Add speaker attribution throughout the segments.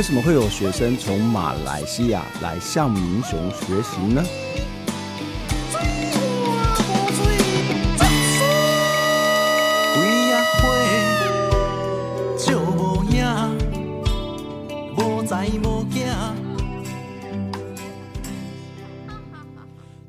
Speaker 1: 为什么会有学生从马来西亚来向民雄学习呢？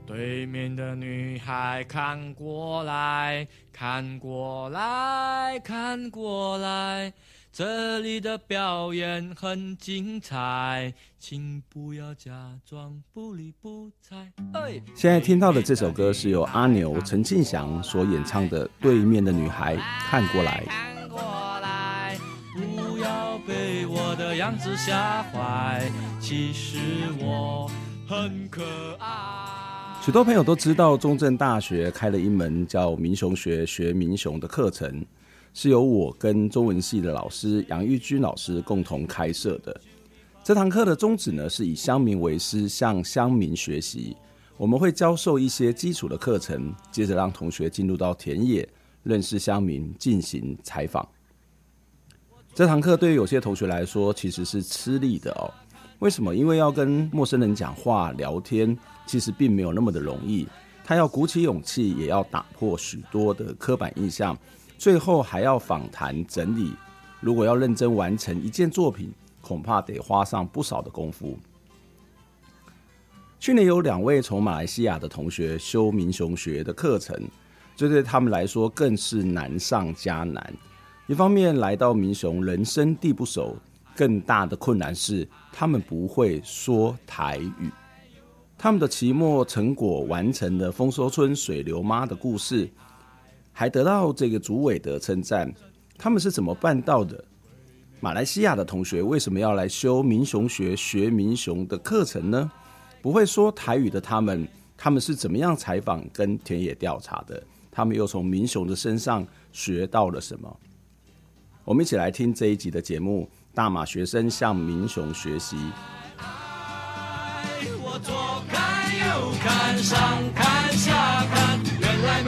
Speaker 2: 对面的女孩看过来看过来看过来。这里的表演很精彩，请不要假装不理不睬。哎，
Speaker 1: 现在听到的这首歌是由阿牛陈庆祥所演唱的《对面的女孩看过来》。
Speaker 2: 看过来，不要被我的样子吓坏，其实我很可爱。
Speaker 1: 许多朋友都知道，中正大学开了一门叫民雄学学民雄的课程。是由我跟中文系的老师杨玉君老师共同开设的。这堂课的宗旨呢，是以乡民为师，向乡民学习。我们会教授一些基础的课程，接着让同学进入到田野，认识乡民，进行采访。这堂课对于有些同学来说，其实是吃力的哦。为什么？因为要跟陌生人讲话聊天，其实并没有那么的容易。他要鼓起勇气，也要打破许多的刻板印象。最后还要访谈整理，如果要认真完成一件作品，恐怕得花上不少的功夫。去年有两位从马来西亚的同学修民雄学的课程，这对他们来说更是难上加难。一方面来到民雄人生地不熟，更大的困难是他们不会说台语。他们的期末成果完成了丰收村水流妈的故事。还得到这个主委的称赞，他们是怎么办到的？马来西亚的同学为什么要来修民雄学学民雄的课程呢？不会说台语的他们，他们是怎么样采访跟田野调查的？他们又从民雄的身上学到了什么？我们一起来听这一集的节目：大马学生向民雄学习。
Speaker 2: 我左看右看，上看下看，原来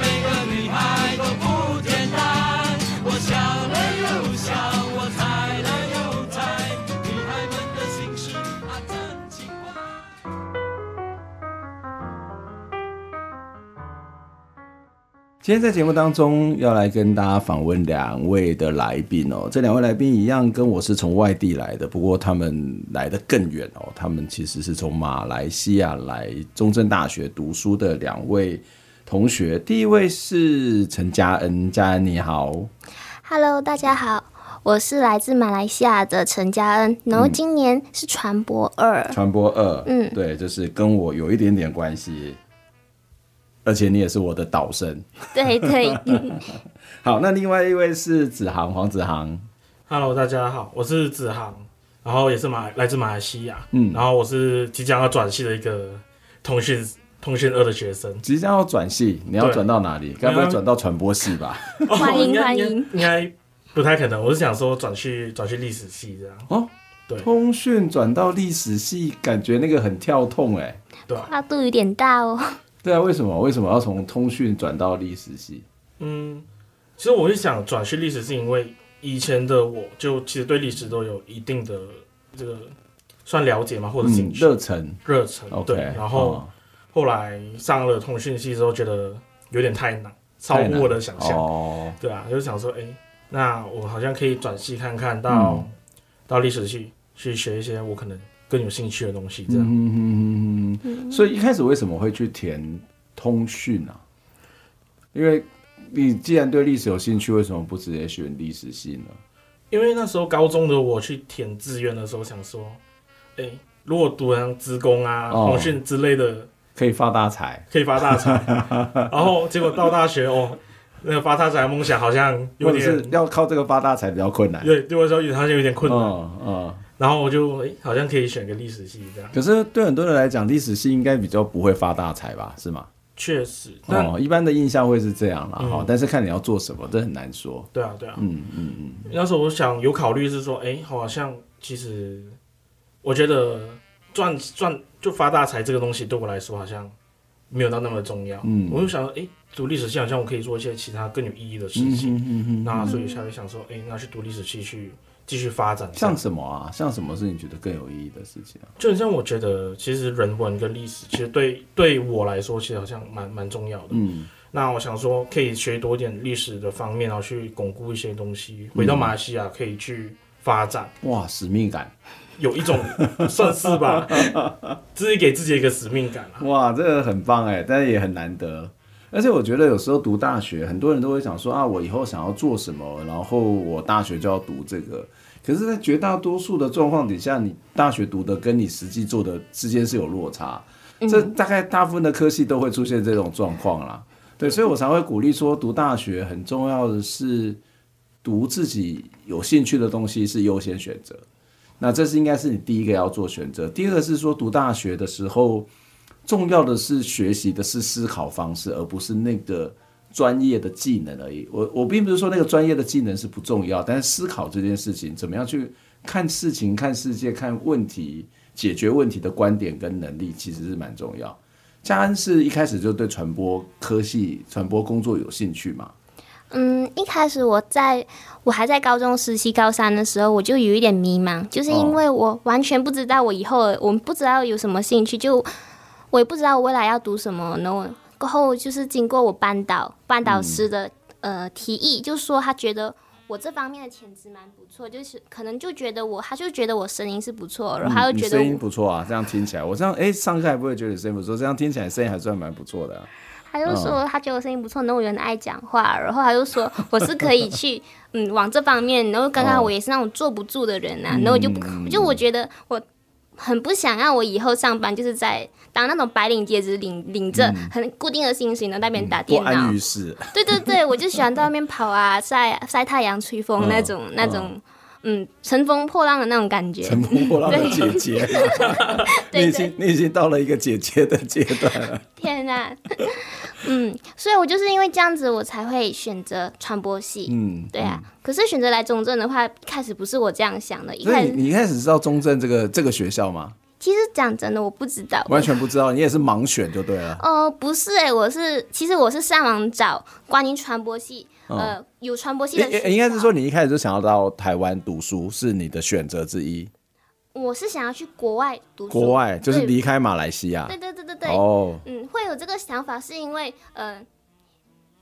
Speaker 1: 今天在节目当中要来跟大家访问两位的来宾哦，这两位来宾一样跟我是从外地来的，不过他们来的更远哦，他们其实是从马来西亚来中正大学读书的两位同学。第一位是陈嘉恩，嘉恩你好
Speaker 3: ，Hello，大家好，我是来自马来西亚的陈嘉恩，然后今年是传播二，
Speaker 1: 传播二，嗯，对，就是跟我有一点点关系。而且你也是我的导生，
Speaker 3: 对对。
Speaker 1: 好，那另外一位是子航，黄子航。
Speaker 4: Hello，大家好，我是子航，然后也是马来自马来西亚，嗯，然后我是即将要转系的一个通讯通讯二的学生。
Speaker 1: 即将要转系，你要转到哪里？该不会转到传播系吧？
Speaker 3: 欢迎欢迎，
Speaker 4: 应该不太可能。我是想说转去转去历史系这样。哦，对，
Speaker 1: 通讯转到历史系，感觉那个很跳痛哎，
Speaker 3: 对，跨度有点大哦。
Speaker 1: 对啊，为什么为什么要从通讯转到历史系？
Speaker 4: 嗯，其实我是想转去历史系，因为以前的我就其实对历史都有一定的这个算了解嘛，或者兴趣、
Speaker 1: 热忱、
Speaker 4: 热忱。对，然后后来上了通讯系之后，觉得有点太难，超乎我的想象。哦，对啊，就是想说，哎，那我好像可以转系看看到到历史系去学一些我可能。更有兴趣的东西，这样。嗯嗯嗯
Speaker 1: 嗯。所以一开始为什么会去填通讯啊？因为你既然对历史有兴趣，为什么不直接选历史系呢？
Speaker 4: 因为那时候高中的我去填志愿的时候，想说，哎、欸，如果读上职工啊、通讯之类的，
Speaker 1: 可以发大财，
Speaker 4: 可以发大财。然后结果到大学哦，那个发大财的梦想好像有点
Speaker 1: 是要靠这个发大财比较困难。
Speaker 4: 对，对我来说好像有点困难。
Speaker 1: 嗯。嗯
Speaker 4: 然后我就哎、欸，好像可以选个历史系这样。
Speaker 1: 可是对很多人来讲，历史系应该比较不会发大财吧？是吗？
Speaker 4: 确实，
Speaker 1: 哦，一般的印象会是这样啦。哈、
Speaker 4: 嗯，
Speaker 1: 但是看你要做什么，这很难说。
Speaker 4: 对啊，对啊，
Speaker 1: 嗯嗯嗯。
Speaker 4: 那时候我想有考虑是说，哎、欸，好像其实我觉得赚赚就发大财这个东西对我来说好像没有到那么重要。嗯，我就想说，哎、欸，读历史系好像我可以做一些其他更有意义的事情。嗯嗯嗯，嗯。那所以才会想说，哎、欸，那去读历史系去。继续发展，
Speaker 1: 像什么啊？像什么是你觉得更有意义的事情啊？
Speaker 4: 就像我觉得，其实人文跟历史，其实对对我来说，其实好像蛮蛮重要的。嗯，那我想说，可以学多点历史的方面，然后去巩固一些东西，回到马来西亚可以去发展。
Speaker 1: 嗯、哇，使命感，
Speaker 4: 有一种算是吧，自己给自己一个使命感啊。
Speaker 1: 哇，这个很棒哎，但是也很难得。而且我觉得有时候读大学，很多人都会想说啊，我以后想要做什么，然后我大学就要读这个。可是，在绝大多数的状况底下，你大学读的跟你实际做的之间是有落差。这大概大部分的科系都会出现这种状况啦。对，所以我才会鼓励说，读大学很重要的是读自己有兴趣的东西是优先选择。那这是应该是你第一个要做选择。第二个是说，读大学的时候。重要的是学习的是思考方式，而不是那个专业的技能而已。我我并不是说那个专业的技能是不重要，但是思考这件事情，怎么样去看事情、看世界、看问题、解决问题的观点跟能力，其实是蛮重要。家恩是一开始就对传播科系、传播工作有兴趣吗？
Speaker 3: 嗯，一开始我在我还在高中实习高三的时候，我就有一点迷茫，就是因为我完全不知道我以后，我不知道有什么兴趣就。我也不知道我未来要读什么，然后过后就是经过我班导班导师的、嗯、呃提议，就说他觉得我这方面的潜质蛮不错，就是可能就觉得我，他就觉得我声音是不错，然后他就觉得
Speaker 1: 声音不错啊，这样听起来，我这样哎上课还不会觉得声音不错，这样听起来声音还算蛮不错的、啊。
Speaker 3: 他就说他觉得我声音不错，然后我有点爱讲话，然后他就说我是可以去 嗯往这方面，然后刚刚我也是那种坐不住的人啊，然后我就不就我觉得我。很不想让我以后上班，就是在当那种白领阶级，领领着很固定的薪水呢，在那边打
Speaker 1: 电脑。
Speaker 3: 对对对，我就喜欢在外面跑啊，晒晒太阳、吹风那种、嗯、那种，嗯，乘风破浪的那种感觉。
Speaker 1: 乘风破浪的姐姐，你已经你已经到了一个姐姐的阶段了。
Speaker 3: 天哪！嗯，所以我就是因为这样子，我才会选择传播系。嗯，对啊。嗯、可是选择来中正的话，一开始不是我这样想的。一开始
Speaker 1: 你，你一开始知道中正这个这个学校吗？
Speaker 3: 其实讲真的，我不知道，
Speaker 1: 完全不知道。你也是盲选就对了。
Speaker 3: 哦、呃，不是哎、欸，我是其实我是上网找关于传播系，嗯、呃，有传播系的。应该
Speaker 1: 是说你一开始就想要到台湾读书，是你的选择之一。
Speaker 3: 我是想要去国外读书，
Speaker 1: 国外就是离开马来西亚。
Speaker 3: 对对对对对。哦。嗯，会有这个想法是因为呃。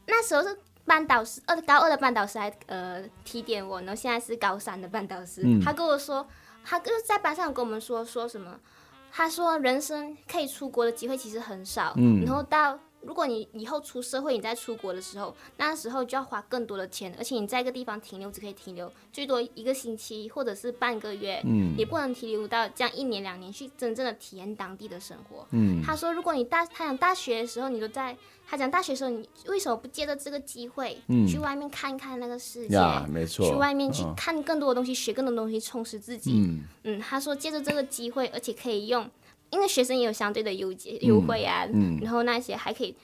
Speaker 3: 那时候是班导师，呃高二的班导师还呃提点我，然后现在是高三的班导师，嗯、他跟我说，他就是在班上跟我们说说什么，他说人生可以出国的机会其实很少，嗯、然后到。如果你以后出社会，你再出国的时候，那时候就要花更多的钱，而且你在一个地方停留只可以停留最多一个星期或者是半个月，嗯，也不能停留到这样一年两年去真正的体验当地的生活。嗯，他说，如果你大他讲大学的时候，你都在他讲大学的时候，你为什么不借着这个机会，嗯，去外面看一看那个世界？
Speaker 1: 没错，去
Speaker 3: 外面去看更多的东西，学更多东西，充实自己。嗯，嗯，他说借着这个机会，而且可以用。因为学生也有相对的优节优惠啊，嗯，然后那些还可以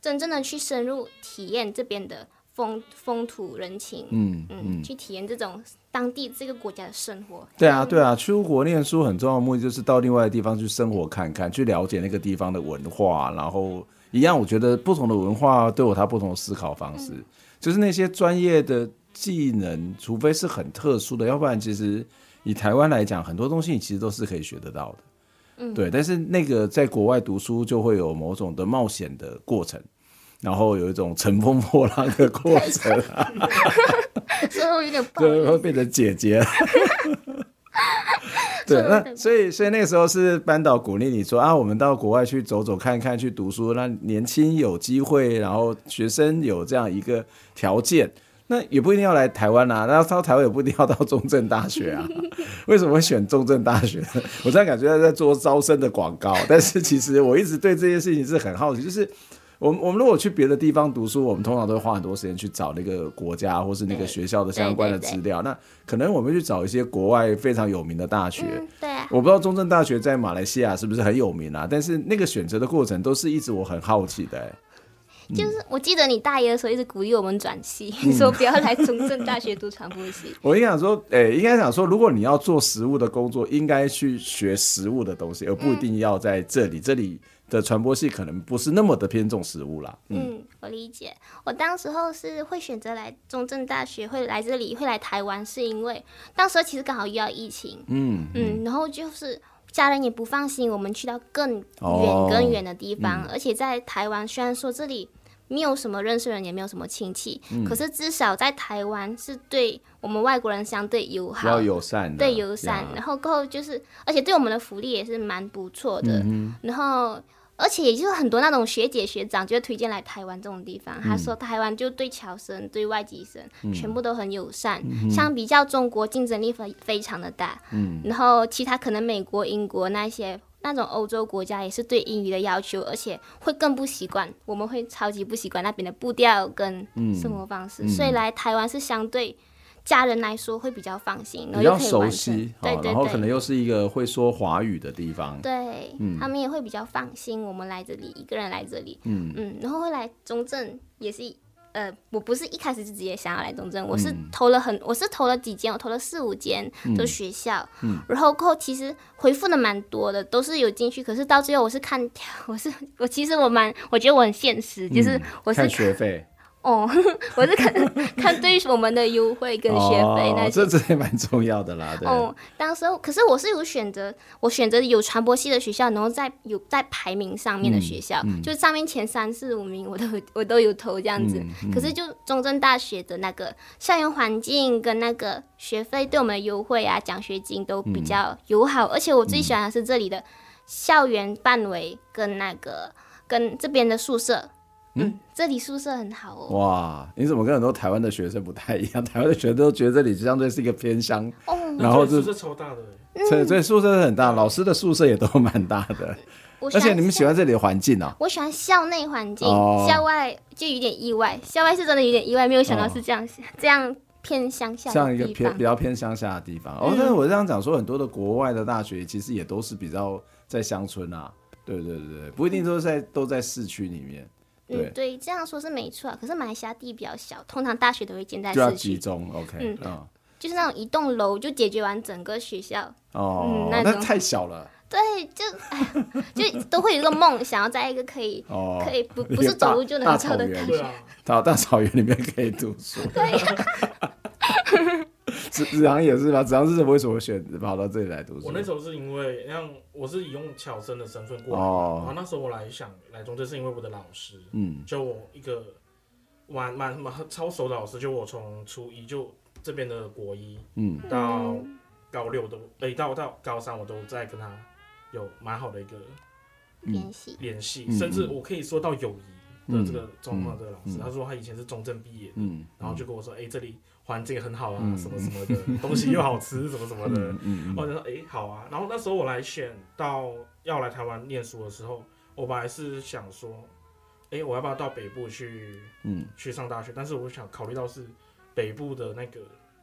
Speaker 3: 真正的去深入体验这边的风风土人情，嗯嗯，嗯，去体验这种当地这个国家的生活。
Speaker 1: 对啊，对啊，出国念书很重要的目的就是到另外的地方去生活看看，去了解那个地方的文化，然后一样，我觉得不同的文化都有它不同的思考方式，嗯，就是那些专业的技能，除非是很特殊的，要不然其实以台湾来讲，很多东西你其实都是可以学得到的。嗯，对，但是那个在国外读书就会有某种的冒险的过程，然后有一种乘风破浪的过程，
Speaker 3: 所以我有点
Speaker 1: 对，会变成姐姐。对，那所以所以那个时候是班导鼓励你说啊，我们到国外去走走看看，去读书，让年轻有机会，然后学生有这样一个条件。那也不一定要来台湾啊，那到台湾也不一定要到中正大学啊。为什么会选中正大学？我现在感觉他在做招生的广告，但是其实我一直对这件事情是很好奇，就是我们我们如果去别的地方读书，我们通常都会花很多时间去找那个国家或是那个学校的相关的资料。那可能我们去找一些国外非常有名的大学。
Speaker 3: 嗯、对啊。
Speaker 1: 我不知道中正大学在马来西亚是不是很有名啊？但是那个选择的过程都是一直我很好奇的、欸。
Speaker 3: 就是我记得你大一的时候一直鼓励我们转系，嗯、说不要来中正大学读传播系。
Speaker 1: 我应该想说，哎、欸，应该想说，如果你要做实务的工作，应该去学实务的东西，而不一定要在这里。嗯、这里的传播系可能不是那么的偏重实务啦。嗯，
Speaker 3: 嗯，我理解。我当时候是会选择来中正大学，会来这里，会来台湾，是因为当时候其实刚好遇到疫情。嗯嗯，然后就是。家人也不放心我们去到更远、更远的地方，哦嗯、而且在台湾，虽然说这里没有什么认识人，也没有什么亲戚，嗯、可是至少在台湾是对我们外国人相对友好、要
Speaker 1: 友善，
Speaker 3: 对友善。然后过后就是，而且对我们的福利也是蛮不错的。嗯、然后。而且也就是很多那种学姐学长就推荐来台湾这种地方。嗯、他说台湾就对侨生、对外籍生、嗯、全部都很友善，嗯、相比较中国竞争力非非常的大。嗯、然后其他可能美国、英国那些那种欧洲国家也是对英语的要求，而且会更不习惯。我们会超级不习惯那边的步调跟生活方式，嗯、所以来台湾是相对。家人来说会比较放心，然后又可以完成，比较熟悉，对对对，
Speaker 1: 然后可能又是一个会说华语的地方，
Speaker 3: 对，嗯、他们也会比较放心。我们来这里一个人来这里，嗯。嗯，然后会来中正也是，呃，我不是一开始就直接想要来中正，我是投了很，嗯、我是投了几间，我投了四五间的学校，嗯。嗯、然后过后其实回复的蛮多的，都是有进去，可是到最后我是看，我是我其实我蛮，我觉得我很现实，就是我是、
Speaker 1: 学费。
Speaker 3: 哦，我是看看对于我们的优惠跟学费那些，
Speaker 1: 哦、这这也蛮重要的啦。对。
Speaker 3: 哦，当时可是我是有选择，我选择有传播系的学校，然后在有在排名上面的学校，嗯嗯、就是上面前三四五名我都我都有投这样子。可是就中正大学的那个校园环境跟那个学费对我们的优惠啊，奖学金都比较友好，嗯、而且我最喜欢的是这里的校园范围跟那个跟这边的宿舍。嗯，这里宿舍很好哦。
Speaker 1: 哇，你怎么跟很多台湾的学生不太一样？台湾的学生都觉得这里相对是一个偏乡，哦、然后就
Speaker 4: 宿舍超大的，
Speaker 1: 对对，宿舍是很大，老师的宿舍也都蛮大的。而且你们喜欢这里的环境啊？
Speaker 3: 我喜欢校内环境，哦、校外就有点意外。校外是真的有点意外，没有想到是这样，哦、这样偏乡下，
Speaker 1: 像一个偏比较偏乡下的地方。嗯、哦，但是我这样讲说，很多的国外的大学其实也都是比较在乡村啊。对对对对，不一定都在、嗯、都在市区里面。
Speaker 3: 对嗯，对，这样说是没错啊。可是马来西亚地比较小，通常大学都会建在市区，
Speaker 1: 就要集中。OK，
Speaker 3: 嗯，嗯、就是那种一栋楼就解决完整个学校。
Speaker 1: 哦，嗯、那，那太小了。
Speaker 3: 对，就哎，就都会有一个梦，想要在一个可以，哦、可以不不是走路就能到的大学，
Speaker 1: 到大，大草原里面可以读书。对。子子航也是吧？子航是为什么选跑到这里来读书？
Speaker 4: 我那时候是因为，像我是以用侨生的身份过来，哦、然后那时候我来想来中正是因为我的老师，嗯，就我一个蛮蛮蛮超熟的老师，就我从初一就这边的国一，嗯，到高六都，哎、欸，到到高三我都在跟他有蛮好的一个
Speaker 3: 联系。
Speaker 4: 联系，甚至我可以说到友谊。的这个状况，这个老师，他说他以前是中正毕业的，然后就跟我说，哎，这里环境很好啊，什么什么的，东西又好吃，什么什么的，我就说，哎，好啊。然后那时候我来选到要来台湾念书的时候，我本来是想说，哎，我要不要到北部去，嗯，去上大学？但是我想考虑到是北部的那个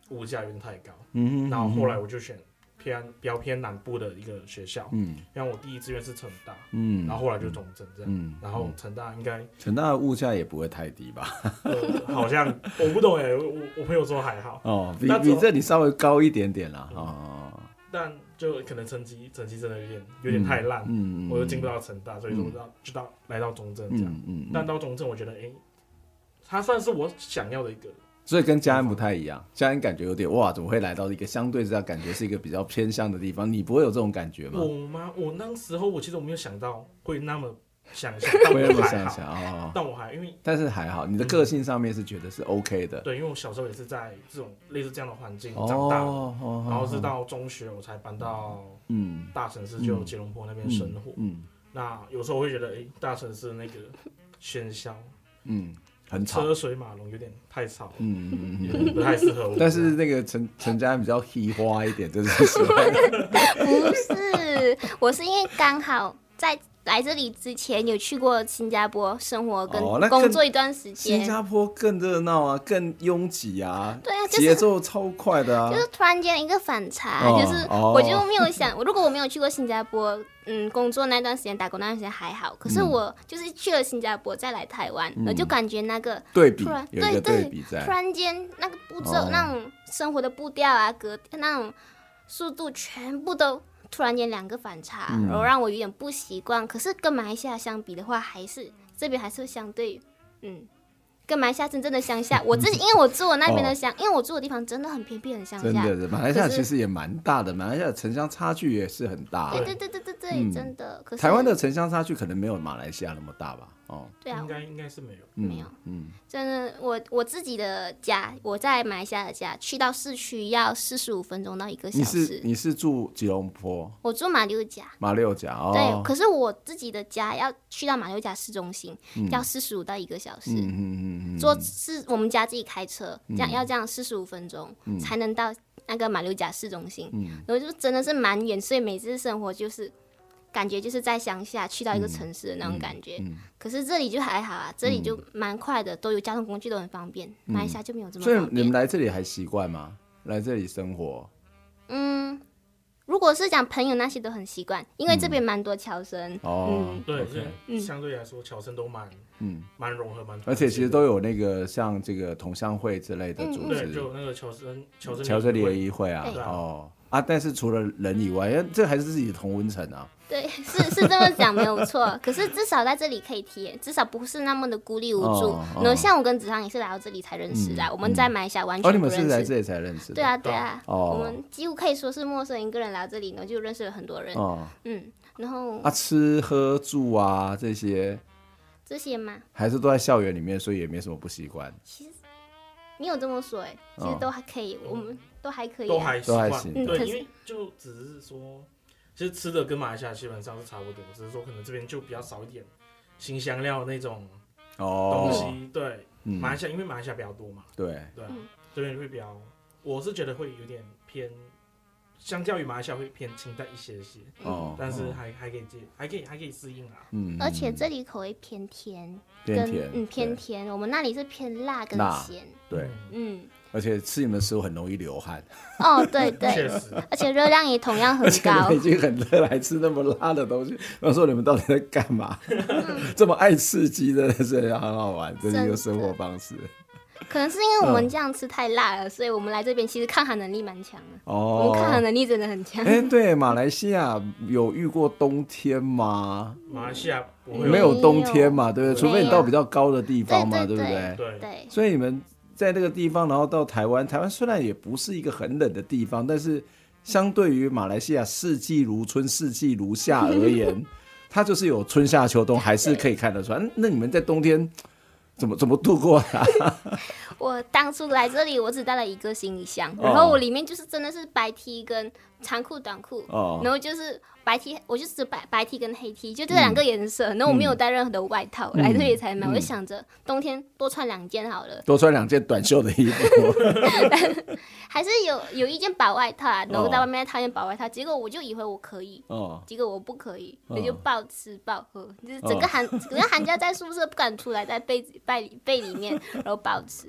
Speaker 4: 物价有点太高，嗯，然后后来我就选。偏比较偏南部的一个学校，嗯，像我第一志愿是成大，嗯，然后后来就中正这样，嗯，然后成大应该
Speaker 1: 成大的物价也不会太低吧？
Speaker 4: 呃，好像我不懂哎，我我朋友说还好，
Speaker 1: 哦，比比这里稍微高一点点啦，哦，
Speaker 4: 但就可能成绩成绩真的有点有点太烂，嗯，我又进不到成大，所以说到就到来到中正这样，嗯，但到中正我觉得哎，他算是我想要的一个。
Speaker 1: 所以跟嘉恩不太一样，嘉恩感觉有点哇，怎么会来到一个相对这样感觉是一个比较偏向的地方？你不会有这种感觉吗？
Speaker 4: 我吗？我那时候我其实我没有想到会那么想象，
Speaker 1: 会那么想象啊！
Speaker 4: 但我还因为，
Speaker 1: 但是还好，你的个性上面是觉得是 OK 的。
Speaker 4: 对，因为我小时候也是在这种类似这样的环境长大，然后是到中学我才搬到嗯大城市，就吉隆坡那边生活。嗯，那有时候我会觉得，哎，大城市那个喧嚣，嗯。很车水马龙，有点太吵，嗯嗯嗯，不太适合我。
Speaker 1: 但是那个陈陈家比较嘻花一点，就是
Speaker 3: 不是，我是因为刚好在来这里之前有去过新加坡生活跟
Speaker 1: 哦、
Speaker 3: 工作一段时间。
Speaker 1: 新加坡更热闹啊，更拥挤啊，
Speaker 3: 对啊，
Speaker 1: 节、就是、奏超快的啊，
Speaker 3: 就是突然间一个反差，哦、就是我就没有想，哦、如果我没有去过新加坡，嗯，工作那段时间打工那段时间还好，可是我就是去了新加坡再来台湾，我、嗯、就感觉那个
Speaker 1: 对比，对
Speaker 3: 对对，突然间那个步骤、哦、那种生活的步调啊，格那种速度全部都。突然间两个反差，然后让我有点不习惯。嗯、可是跟马来西亚相比的话，还是这边还是相对，嗯。跟马来西亚真正的乡下，我自己因为我住我那边的乡，因为我住的地方真的很偏僻很乡下。
Speaker 1: 真的，马来西亚其实也蛮大的，马来西亚城乡差距也是很大。
Speaker 3: 对对对对对对，真的。可是
Speaker 1: 台湾的城乡差距可能没有马来西亚那么大吧？哦，
Speaker 3: 对啊，
Speaker 4: 应该应该是没有，
Speaker 3: 没有。嗯，真的，我我自己的家，我在马来西亚的家，去到市区要四十五分钟到一个小时。
Speaker 1: 你是你是住吉隆坡？
Speaker 3: 我住马六甲。
Speaker 1: 马六甲哦。
Speaker 3: 对，可是我自己的家要去到马六甲市中心，要四十五到一个小时。嗯嗯嗯。坐是。我们家自己开车，这样要这样四十五分钟、嗯、才能到那个马六甲市中心，嗯、然后就真的是蛮远，所以每次生活就是感觉就是在乡下去到一个城市的那种感觉。嗯嗯嗯、可是这里就还好啊，这里就蛮快的，都有交通工具都很方便，马来西亚就没有这么方便。
Speaker 1: 所以你们来这里还习惯吗？来这里生活？
Speaker 3: 嗯。如果是讲朋友那些都很习惯，因为这边蛮多侨生。
Speaker 4: 哦，对，相对来说侨生都蛮嗯蛮融合蛮。
Speaker 1: 而且其实都有那个像这个同乡会之类的组织，
Speaker 4: 对，就那个侨生侨生
Speaker 1: 侨生联谊会啊，哦啊，但是除了人以外，因为这还是自己的同温层啊。
Speaker 3: 对，是是这么讲没有错。可是至少在这里可以体验，至少不是那么的孤立无助。然后像我跟子航也是来到这里才认识的，我们在马来西亚完全不认识。哦，
Speaker 1: 你们是来这里才认识
Speaker 3: 的？对啊，对啊。哦。我们几乎可以说是陌生人，一个人来到这里呢，就认识了很多人。哦。嗯，然后
Speaker 1: 啊，吃喝住啊这些，
Speaker 3: 这些吗？
Speaker 1: 还是都在校园里面，所以也没什么不习惯。
Speaker 3: 其实你有这么说，哎，其实都还可以，我们都还可以，
Speaker 4: 都还
Speaker 1: 都还行。
Speaker 4: 对，因为就只是说。其实吃的跟马来西亚基本上是差不多，只是说可能这边就比较少一点新香料那种东西。哦、对，嗯、马来西亚因为马来西亚比较多嘛。
Speaker 1: 对
Speaker 4: 对，这边会比较，我是觉得会有点偏，相较于马来西亚会偏清淡一些些。哦。但是还还可以接，还可以还可以适应啊。嗯。
Speaker 3: 而且这里口味偏甜，
Speaker 1: 偏甜，
Speaker 3: 嗯偏甜。我们那里是偏辣跟咸。
Speaker 1: 对。嗯。而且吃你们的食物很容易流汗。
Speaker 3: 哦，对对，而且热量也同样很高。
Speaker 1: 已经很热，还吃那么辣的东西，我说你们到底在干嘛？这么爱刺激的，真的很好玩，这是一个生活方式。
Speaker 3: 可能是因为我们这样吃太辣了，所以我们来这边其实抗寒能力蛮强的。哦，我们抗寒能力真的很强。
Speaker 1: 哎，对，马来西亚有遇过冬天吗？
Speaker 4: 马来西亚
Speaker 1: 没有冬天嘛，对不对？除非你到比较高的地方嘛，对不对？
Speaker 4: 对
Speaker 3: 对。
Speaker 1: 所以你们。在那个地方，然后到台湾，台湾虽然也不是一个很冷的地方，但是相对于马来西亚四季如春、四季如夏而言，它就是有春夏秋冬，还是可以看得出来。那你们在冬天怎么怎么度过的啊？
Speaker 3: 我当初来这里，我只带了一个行李箱，然后我里面就是真的是白 T 跟长裤、短裤，哦、然后就是。白 T，我就是白白 T 跟黑 T，就这两个颜色。然后我没有带任何的外套，来这里才买。我就想着冬天多穿两件好了，
Speaker 1: 多穿两件短袖的衣服。
Speaker 3: 还是有有一件薄外套啊，然后在外面套一件薄外套。结果我就以为我可以，结果我不可以，我就暴吃暴喝，就是整个寒整个寒假在宿舍不敢出来，在被子 背背里面，然后保持。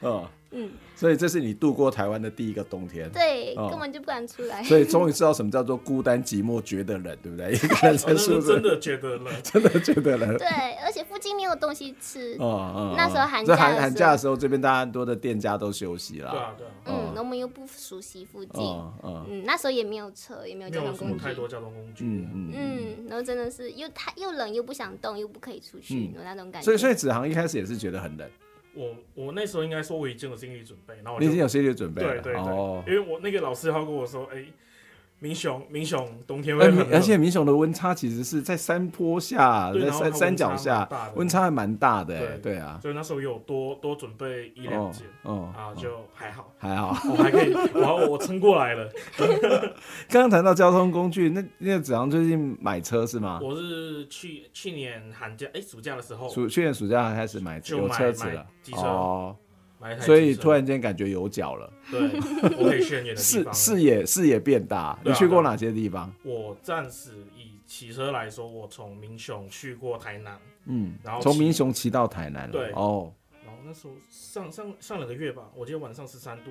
Speaker 1: 嗯，所以这是你度过台湾的第一个冬天，
Speaker 3: 对，根本就不敢出来。
Speaker 1: 所以终于知道什么叫做孤单寂寞觉得冷，对不对？一个人在宿舍
Speaker 4: 真的觉得冷，
Speaker 1: 真的觉得冷。
Speaker 3: 对，而且附近没有东西吃。哦哦，那时候寒假
Speaker 1: 寒寒假的时候，这边大家很多的店家都休息了。
Speaker 4: 对啊对啊。
Speaker 3: 嗯，我们又不熟悉附近。嗯，那时候也没有车，也没有交通工具。
Speaker 4: 太多交通工具。嗯
Speaker 3: 嗯嗯，然后真的是又太又冷又不想动又不可以出去，有那种感觉。
Speaker 1: 所以所以子航一开始也是觉得很冷。
Speaker 4: 我我那时候应该说我已经有心理准备，然后
Speaker 1: 你已经有心理准备，
Speaker 4: 对对对，哦、因为我那个老师他跟我说，哎、欸。民雄，明雄冬天会很，
Speaker 1: 而且明雄的温差其实是在山坡下，在山山脚下，温差还蛮大的，对啊。
Speaker 4: 所以那时候有多多准备一两件，哦，啊，就还好，
Speaker 1: 还好，
Speaker 4: 我还可以，然后我撑过来了。
Speaker 1: 刚刚谈到交通工具，那那个子昂最近买车是吗？
Speaker 4: 我是去去年寒假，哎，暑假的时候，
Speaker 1: 暑去年暑假开始买有车子了，
Speaker 4: 机车。
Speaker 1: 所以突然间感觉有脚了。
Speaker 4: 对，我可以去很远的地方，
Speaker 1: 视野视野变大。你去过哪些地方？
Speaker 4: 我暂时以骑车来说，我从民雄去过台南，
Speaker 1: 嗯，然后从民雄骑到台南了。
Speaker 4: 对
Speaker 1: 哦，
Speaker 4: 然后那时候上上上两个月吧，我记得晚上十三度，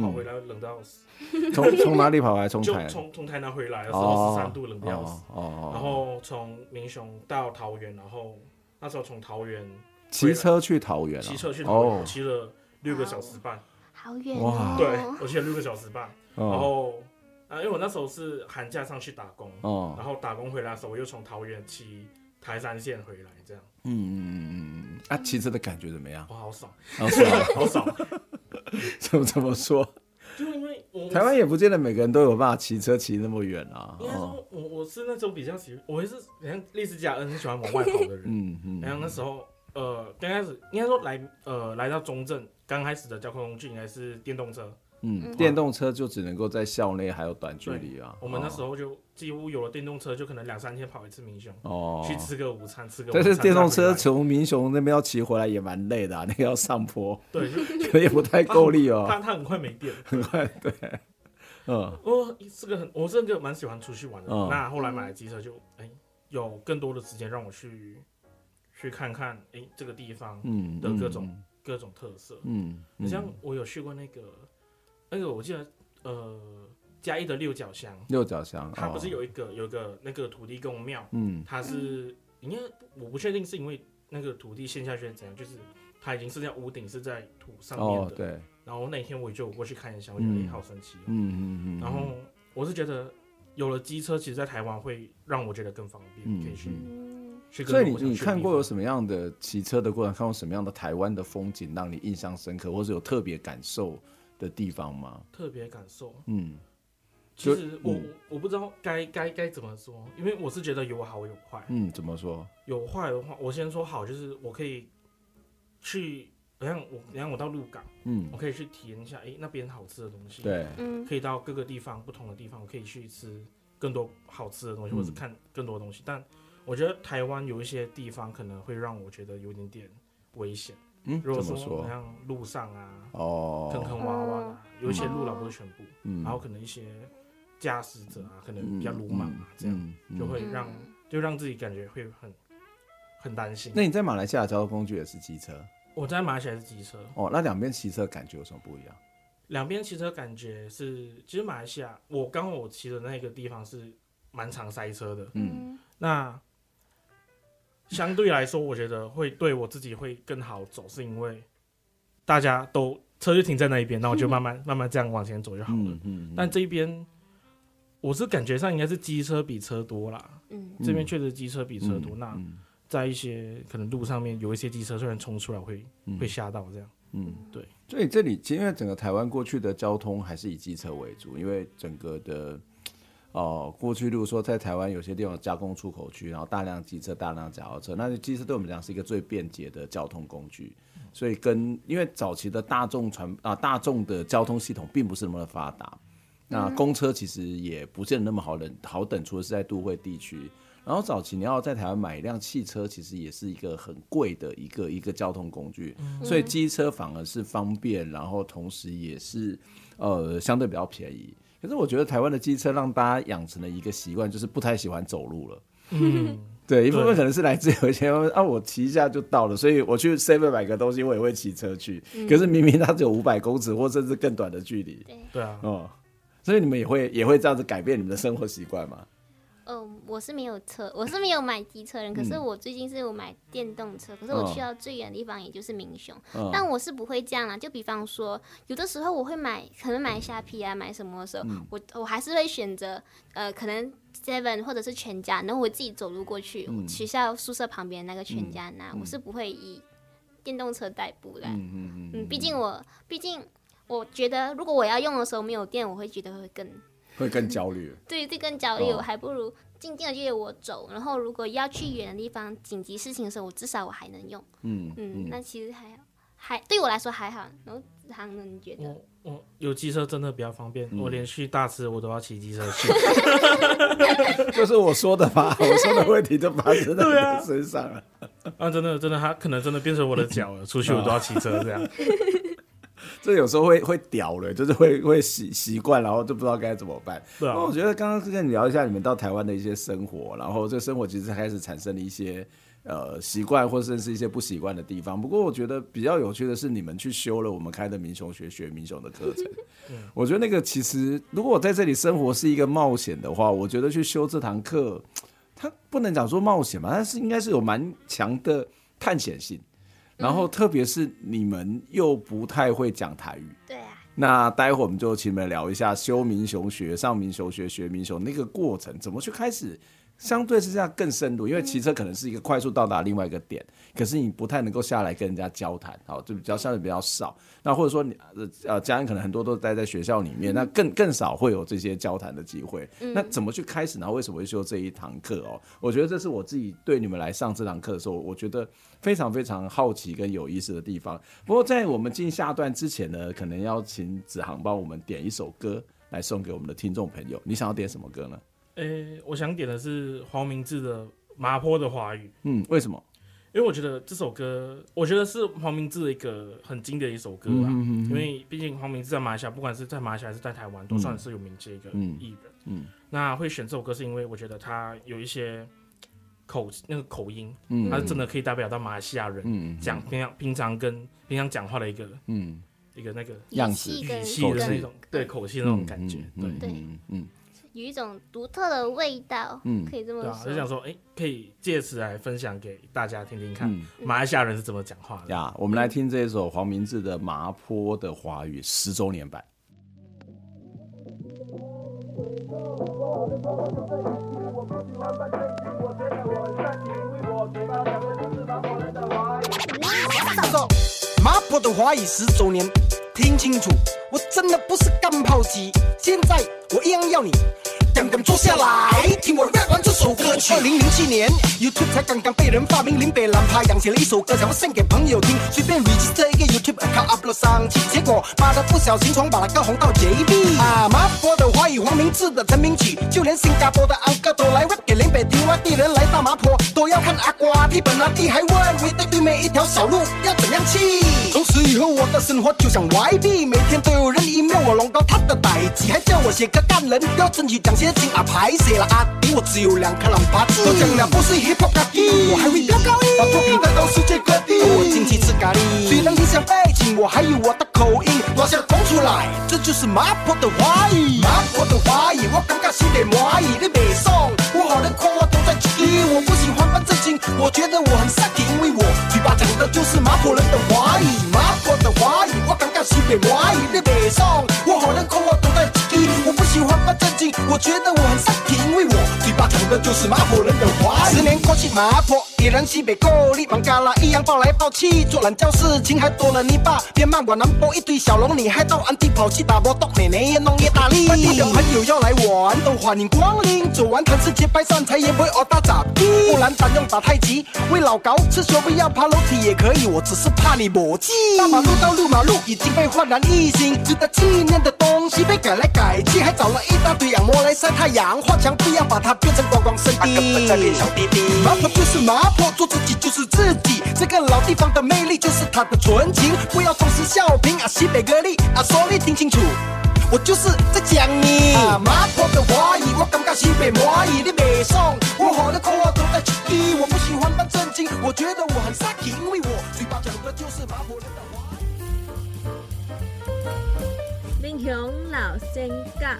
Speaker 4: 跑回来冷到要死。
Speaker 1: 从从哪里跑回来？从台
Speaker 4: 从从台南回来的时候十三度冷到要死。哦，然后从民雄到桃园，然后那时候从桃园。
Speaker 1: 骑车去桃园，
Speaker 4: 骑车去桃园，骑了六个小时半，
Speaker 3: 好远哇！
Speaker 4: 对，我骑了六个小时半，然后啊，因为我那时候是寒假上去打工，然后打工回来的时候，我又从桃园骑台山线回来，这样。
Speaker 1: 嗯嗯嗯嗯啊，骑车的感觉怎么样？
Speaker 4: 哇，好爽，
Speaker 1: 好爽，
Speaker 4: 好爽！
Speaker 1: 怎么怎么说？
Speaker 4: 就因为
Speaker 1: 台湾也不见得每个人都有办法骑车骑那么远啊。
Speaker 4: 应该说，我我是那种比较喜，我也是像类似贾恩很喜欢往外跑的人。嗯嗯，然后那时候。呃，刚开始应该说来呃来到中正，刚开始的交通工具应该是电动车。
Speaker 1: 嗯，电动车就只能够在校内还有短距离啊。
Speaker 4: 我们那时候就几乎有了电动车，就可能两三天跑一次民雄。
Speaker 1: 哦。
Speaker 4: 去吃个午餐，吃个。
Speaker 1: 但是电动车从民雄那边要骑回来也蛮累的，那个要上坡。
Speaker 4: 对，
Speaker 1: 就 也不太够力哦。
Speaker 4: 但它很快没电。
Speaker 1: 很快，对。嗯。
Speaker 4: 我是个很，我是个蛮喜欢出去玩的。那后来买了机车，就哎有更多的时间让我去。去看看，哎、欸，这个地方的各种、嗯、各种特色。嗯，你、嗯、像我有去过那个，那个我记得，呃，嘉义的六角乡。
Speaker 1: 六角乡，
Speaker 4: 它不是有一个、哦、有一个那个土地公庙？嗯，它是，应该我不确定是因为那个土地陷下去怎样，就是它已经是在屋顶是在土上面的。
Speaker 1: 哦、对。
Speaker 4: 然后那天我就过去看一下，我觉得哎，好神奇、哦。嗯嗯嗯。然后我是觉得有了机车，其实在台湾会让我觉得更方便，嗯、可以去。
Speaker 1: 所以你你看过有什么样的骑车的过程？看过什么样的台湾的风景让你印象深刻，或是有特别感受的地方吗？
Speaker 4: 特别感受，嗯，其实我、嗯、我不知道该该该怎么说，因为我是觉得有好有坏。
Speaker 1: 嗯，怎么说？
Speaker 4: 有坏的话，我先说好，就是我可以去，好像我，你看我到鹿港，嗯，我可以去体验一下，哎、欸，那边好吃的东西，
Speaker 1: 对，嗯
Speaker 4: 可以到各个地方不同的地方，我可以去吃更多好吃的东西，嗯、或者是看更多的东西，但。我觉得台湾有一些地方可能会让我觉得有点点危险。嗯，如果说像路上啊，哦，坑坑洼洼的，有一些路了不是全部，嗯，然后可能一些驾驶者啊，可能比较鲁莽啊，这样就会让就让自己感觉会很很担心。
Speaker 1: 那你在马来西亚交通工具也是机车？
Speaker 4: 我在马来西亚是机车。
Speaker 1: 哦，那两边骑车感觉有什么不一样？
Speaker 4: 两边骑车感觉是，其实马来西亚我刚刚我骑的那个地方是蛮常塞车的，嗯，那。相对来说，我觉得会对我自己会更好走，是因为大家都车就停在那一边，那我就慢慢 慢慢这样往前走就好了。嗯嗯。但这边我是感觉上应该是机车比车多啦。嗯。这边确实机车比车多。那在一些可能路上面有一些机车虽然冲出来会会吓到这样。嗯，对。
Speaker 1: 所以这里因为整个台湾过去的交通还是以机车为主，因为整个的。哦，过去如果说在台湾有些地方加工出口区，然后大量机车、大量脚踏车，那机车对我们讲是一个最便捷的交通工具。所以跟因为早期的大众传啊大众的交通系统并不是那么的发达，那公车其实也不见得那么好等好等，除了是在都会地区。然后早期你要在台湾买一辆汽车，其实也是一个很贵的一个一个交通工具。所以机车反而是方便，然后同时也是呃相对比较便宜。可是我觉得台湾的机车让大家养成了一个习惯，就是不太喜欢走路了。嗯，对，一部分可能是来自有一些啊，我骑一下就到了，所以我去 Seven 买个东西，我也会骑车去。嗯、可是明明它只有五百公尺，或甚至更短的距离。
Speaker 4: 对啊，
Speaker 1: 哦，所以你们也会也会这样子改变你们的生活习惯吗？
Speaker 3: 嗯，我是没有车，我是没有买机车人。可是我最近是有买电动车，可是我去到最远的地方也就是民雄。嗯、但我是不会这样啦，就比方说，有的时候我会买，可能买虾皮啊，买什么的时候，嗯、我我还是会选择呃，可能 Seven 或者是全家，然后我自己走路过去、嗯、学校宿舍旁边那个全家拿。嗯、我是不会以电动车代步的。嗯嗯嗯。嗯，毕竟我毕竟我觉得，如果我要用的时候没有电，我会觉得会更。
Speaker 1: 会更焦虑，
Speaker 3: 对，会更焦虑。我还不如静静的就我走，然后如果要去远的地方，紧急事情的时候，我至少我还能用。嗯嗯，那其实还好，还对我来说还好。然后子航呢？你觉得？
Speaker 4: 我我有机车真的比较方便，我连续大吃我都要骑机车去。
Speaker 1: 就是我说的吧，我说的问题就发生在你身上了。
Speaker 4: 啊，真的真的，他可能真的变成我的脚了，出去我都要骑车这样。
Speaker 1: 这有时候会会屌了，就是会会习习惯，然后就不知道该怎么办。
Speaker 4: 对啊，
Speaker 1: 那我觉得刚刚是跟你聊一下你们到台湾的一些生活，然后这生活其实开始产生了一些呃习惯，或者是一些不习惯的地方。不过我觉得比较有趣的是，你们去修了我们开的民雄学学民雄的课程。我觉得那个其实如果我在这里生活是一个冒险的话，我觉得去修这堂课，它不能讲说冒险嘛，但是应该是有蛮强的探险性。然后，特别是你们又不太会讲台语，
Speaker 3: 对啊。
Speaker 1: 那待会儿我们就请你们聊一下修民雄学、上民雄学、学民雄那个过程，怎么去开始。相对是这样更深入，因为骑车可能是一个快速到达另外一个点，嗯、可是你不太能够下来跟人家交谈，好，就比较相对比较少。那或者说你呃家人可能很多都待在学校里面，嗯、那更更少会有这些交谈的机会。嗯、那怎么去开始呢？然后为什么会修这一堂课哦？我觉得这是我自己对你们来上这堂课的时候，我觉得非常非常好奇跟有意思的地方。不过在我们进下段之前呢，可能要请子航帮我们点一首歌来送给我们的听众朋友。你想要点什么歌呢？
Speaker 4: 诶、欸，我想点的是黄明志的《麻坡的华语》。
Speaker 1: 嗯，为什么？
Speaker 4: 因为我觉得这首歌，我觉得是黄明志的一个很经典的一首歌吧。因为毕竟黄明志在马来西亚，不管是在马来西亚还是在台湾，都算是有名气一个艺人。嗯，嗯那会选这首歌，是因为我觉得他有一些口那个口音，嗯，他是真的可以代表到马来西亚人讲平常平常跟平常讲话的一个嗯一个那个
Speaker 1: 样子
Speaker 4: 语气的那种对口气的那种感觉，对对嗯。
Speaker 3: 有一种独特的味道，嗯，可以这么说。
Speaker 4: 对啊，就想说，哎、欸，可以借此来分享给大家听听看，马来西亚人是怎么讲话的。
Speaker 1: 呀，我们来听这一首黄明志的《麻坡的华语》十周年版。
Speaker 5: 麻坡的华语十周年，听清楚，我真的不是干炮机，现在我一样要你。刚刚坐下来，听我 rap 完这首歌曲。二零零七年，YouTube 才刚刚被人发明，林北蓝他养起了一首歌，想要献给朋友听。随便 register 一个 YouTube account upload 上去，结果妈的不小心从把那个红到 JB。啊，麻坡的华语，黄明志的成名曲，就连新加坡的安哥都来 rap 给林北听。外地人来到麻坡都要看阿瓜，地本阿弟还问我对对面一条小路要怎样去。从此以后，我的生活就像 YB，每天都有人 email 我龙哥他的代志，还叫我写歌干人，要争取奖学金啊，拍谢了阿弟，我只有两颗蓝巴子。都讲了不是 hip hop 咖喱，我还会飙高音，把作品带到世界各地。我亲戚吃咖喱，虽然影响背景，我还有我的口音，拿下讲出来，这就是麻坡的华语。麻坡的华语，我感觉是点华语的北宋，我好能夸我都在记，我不喜欢扮正经，我觉得我很 sucky，因为我嘴巴讲的就是麻坡人的华语。麻坡的华语，我感觉是点华语的北宋，我好能夸我我觉得我很 sucky，因为我的就是麻婆人的华语。十年过去，麻婆。依然西北够力，忙嘎啦一样抱来抱去，做懒觉事情还多了你爸。别骂我南坡一堆小龙，你还到安地跑去打波，动奶奶也弄越大力。外地的朋友要来玩，都欢迎光临。走完潭市街拜山才也不会哦大杂逼。不然咱用打太极，为老高吃手不要爬楼梯也可以，我只是怕你磨叽。大马路到绿马路已经被焕然一新，值得纪念的东西被改来改去，还找了一大堆仰模来晒太阳。画墙不要把它变成观光胜地。根本在变小弟弟，麻坡就是麻坡。做自己就是自己，这个老地方的魅力就是它的纯情。不要总是笑评啊，西北歌利啊，说你听清楚，我就是在讲你。啊，麻坡的华语，我感觉西北华语的北宋，我好的口话都在起底。我不喜欢扮正经，我觉得我很傻气，因为我嘴巴讲的就是麻坡人的华语。民雄老仙甲。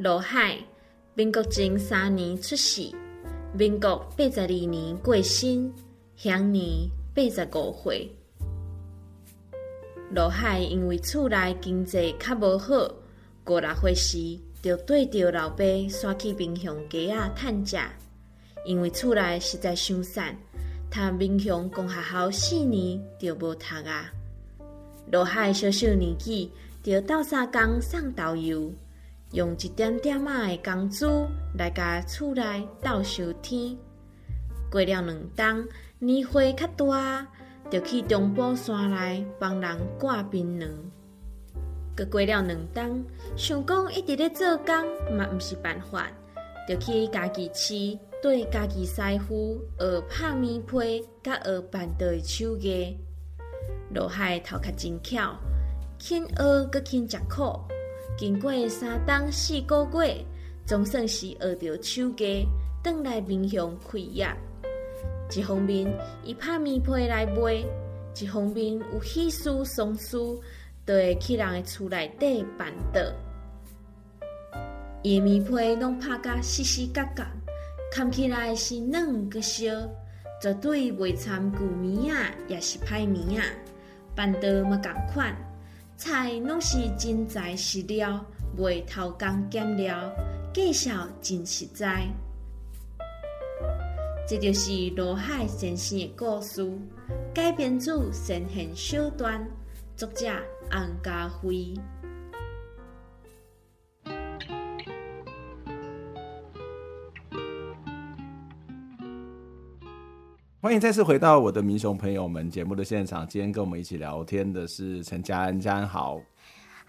Speaker 5: 罗海，民国前三年出世，民国八十二年过身，享年八十五岁。罗海因为厝内经济较无好，五六岁时就对着老爸徙去民雄街仔探食，因为厝内实在伤惨，读民雄公学校四年就无读啊。罗海小小年纪就斗相共送豆油。用一点点仔的工资来甲厝内斗收天，过了两冬，年岁较大，就去中部山内帮人挂槟榔。阁过了两冬，想讲一直咧做工嘛毋是办法，
Speaker 6: 就去家己饲，对家己师傅学拍棉被，甲学办桌的手艺。罗海头壳真巧，肯学阁肯食苦，经过三冬四个月，总算是学着手艺，转来面向开业。一方面，伊拍面皮来卖；一方面，有喜事丧事，都会去人的厝内底办桌。伊棉被拢拍甲细细角角，看起来是软阁烧，绝对袂掺旧棉仔，也是歹棉仔。办桌嘛共款，菜拢是真材实料，袂偷工减料，计数真实在。这就是罗海先生的故事，改编自神仙小段，作者洪家辉。
Speaker 1: 欢迎再次回到我的民雄朋友们节目的现场。今天跟我们一起聊天的是陈佳恩，佳恩好。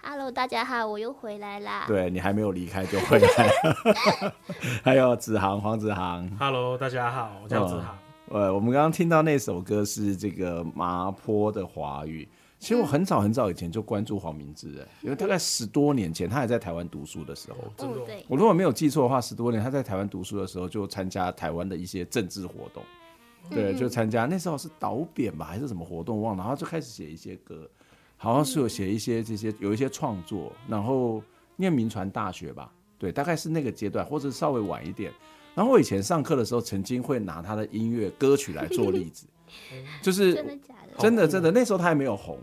Speaker 3: Hello，大家好，我又回来啦。
Speaker 1: 对，你还没有离开就回来。还有子航，黄子航。
Speaker 4: Hello，大家好，我叫子航。
Speaker 1: 呃，我们刚刚听到那首歌是这个麻坡的华语。其实我很早很早以前就关注黄明志，哎，因为大概十多年前他还在台湾读书的时候，
Speaker 3: 嗯，对。
Speaker 1: 我如果没有记错的话，十多年他在台湾读书的时候就参加台湾的一些政治活动，对，就参加那时候是导扁吧，还是什么活动忘了，然后就开始写一些歌。好像是有写一些这些有一些创作，然后念民传大学吧，对，大概是那个阶段，或者稍微晚一点。然后我以前上课的时候，曾经会拿他的音乐歌曲来做例子，就是真的假的？真的真的，那时候他还没有红，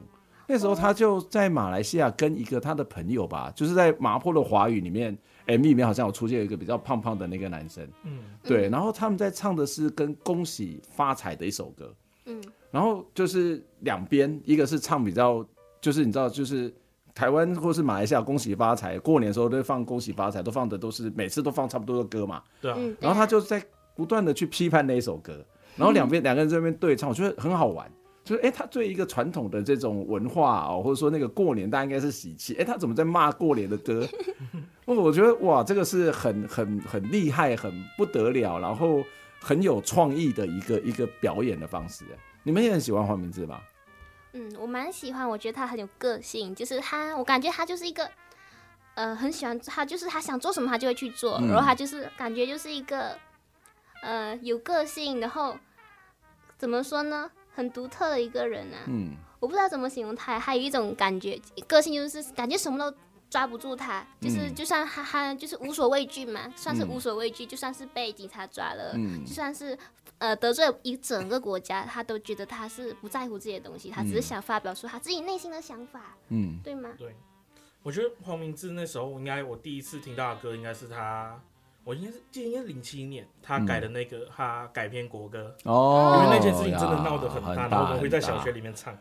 Speaker 1: 那时候他就在马来西亚跟一个他的朋友吧，就是在麻坡的华语里面 MV 里面好像有出现一个比较胖胖的那个男生，嗯，对，然后他们在唱的是跟恭喜发财的一首歌，嗯，然后就是两边，一个是唱比较。就是你知道，就是台湾或是马来西亚，恭喜发财，过年的时候都会放恭喜发财，都放的都是每次都放差不多的歌嘛。对啊。然后他就在不断的去批判那一首歌，然后两边两个人在那边对唱，我觉得很好玩。就是哎，他对一个传统的这种文化哦，或者说那个过年大家应该是喜气，哎，他怎么在骂过年的歌？我觉得哇，这个是很很很厉害，很不得了，然后很有创意的一个一个表演的方式。你们也很喜欢黄明志吧？
Speaker 3: 嗯，我蛮喜欢，我觉得他很有个性，就是他，我感觉他就是一个，呃，很喜欢他，就是他想做什么他就会去做，嗯、然后他就是感觉就是一个，呃，有个性，然后怎么说呢，很独特的一个人啊。嗯，我不知道怎么形容他，还有一种感觉，个性就是感觉什么都抓不住他，就是就算他他就是无所畏惧嘛，算是无所畏惧，嗯、就算是被警察抓了，嗯、就算是。呃，得罪一整个国家，他都觉得他是不在乎这些东西，他只是想发表出他自己内心的想法，嗯，对吗？
Speaker 4: 对，我觉得黄明志那时候应该我第一次听到的歌应该是他，我应该是记得应该是零七年他改的那个、嗯、他改编国歌哦，因为那件事情真的闹得很大，然后我们会在小学里面唱。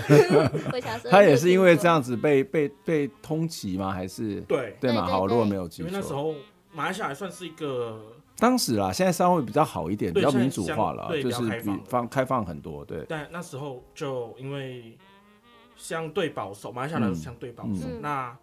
Speaker 1: 他也是因为这样子被被被通缉吗？还是对
Speaker 4: 对
Speaker 1: 嘛？好，如果没有记错，
Speaker 4: 因为那时候马来西亚还算是一个。
Speaker 1: 当时啦，现在稍微比较好一点，比较民主化了，就是比放开放很多，对。
Speaker 4: 但那时候就因为相对保守，马来西亚人相对保守。嗯、那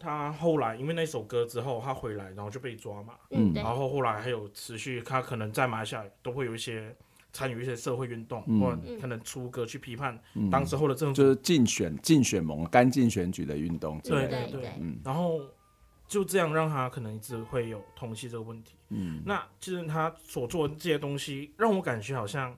Speaker 4: 他后来因为那首歌之后，他回来，然后就被抓嘛。嗯。然后后来还有持续，他可能在马来西亚都会有一些参与一些社会运动，嗯、或者可能出歌去批判当时候的政府，
Speaker 1: 就是竞选竞选盟、干净选举的运动。
Speaker 4: 对对对。嗯。然后。就这样让他可能一直会有通缉这个问题。嗯，那其实他所做的这些东西，让我感觉好像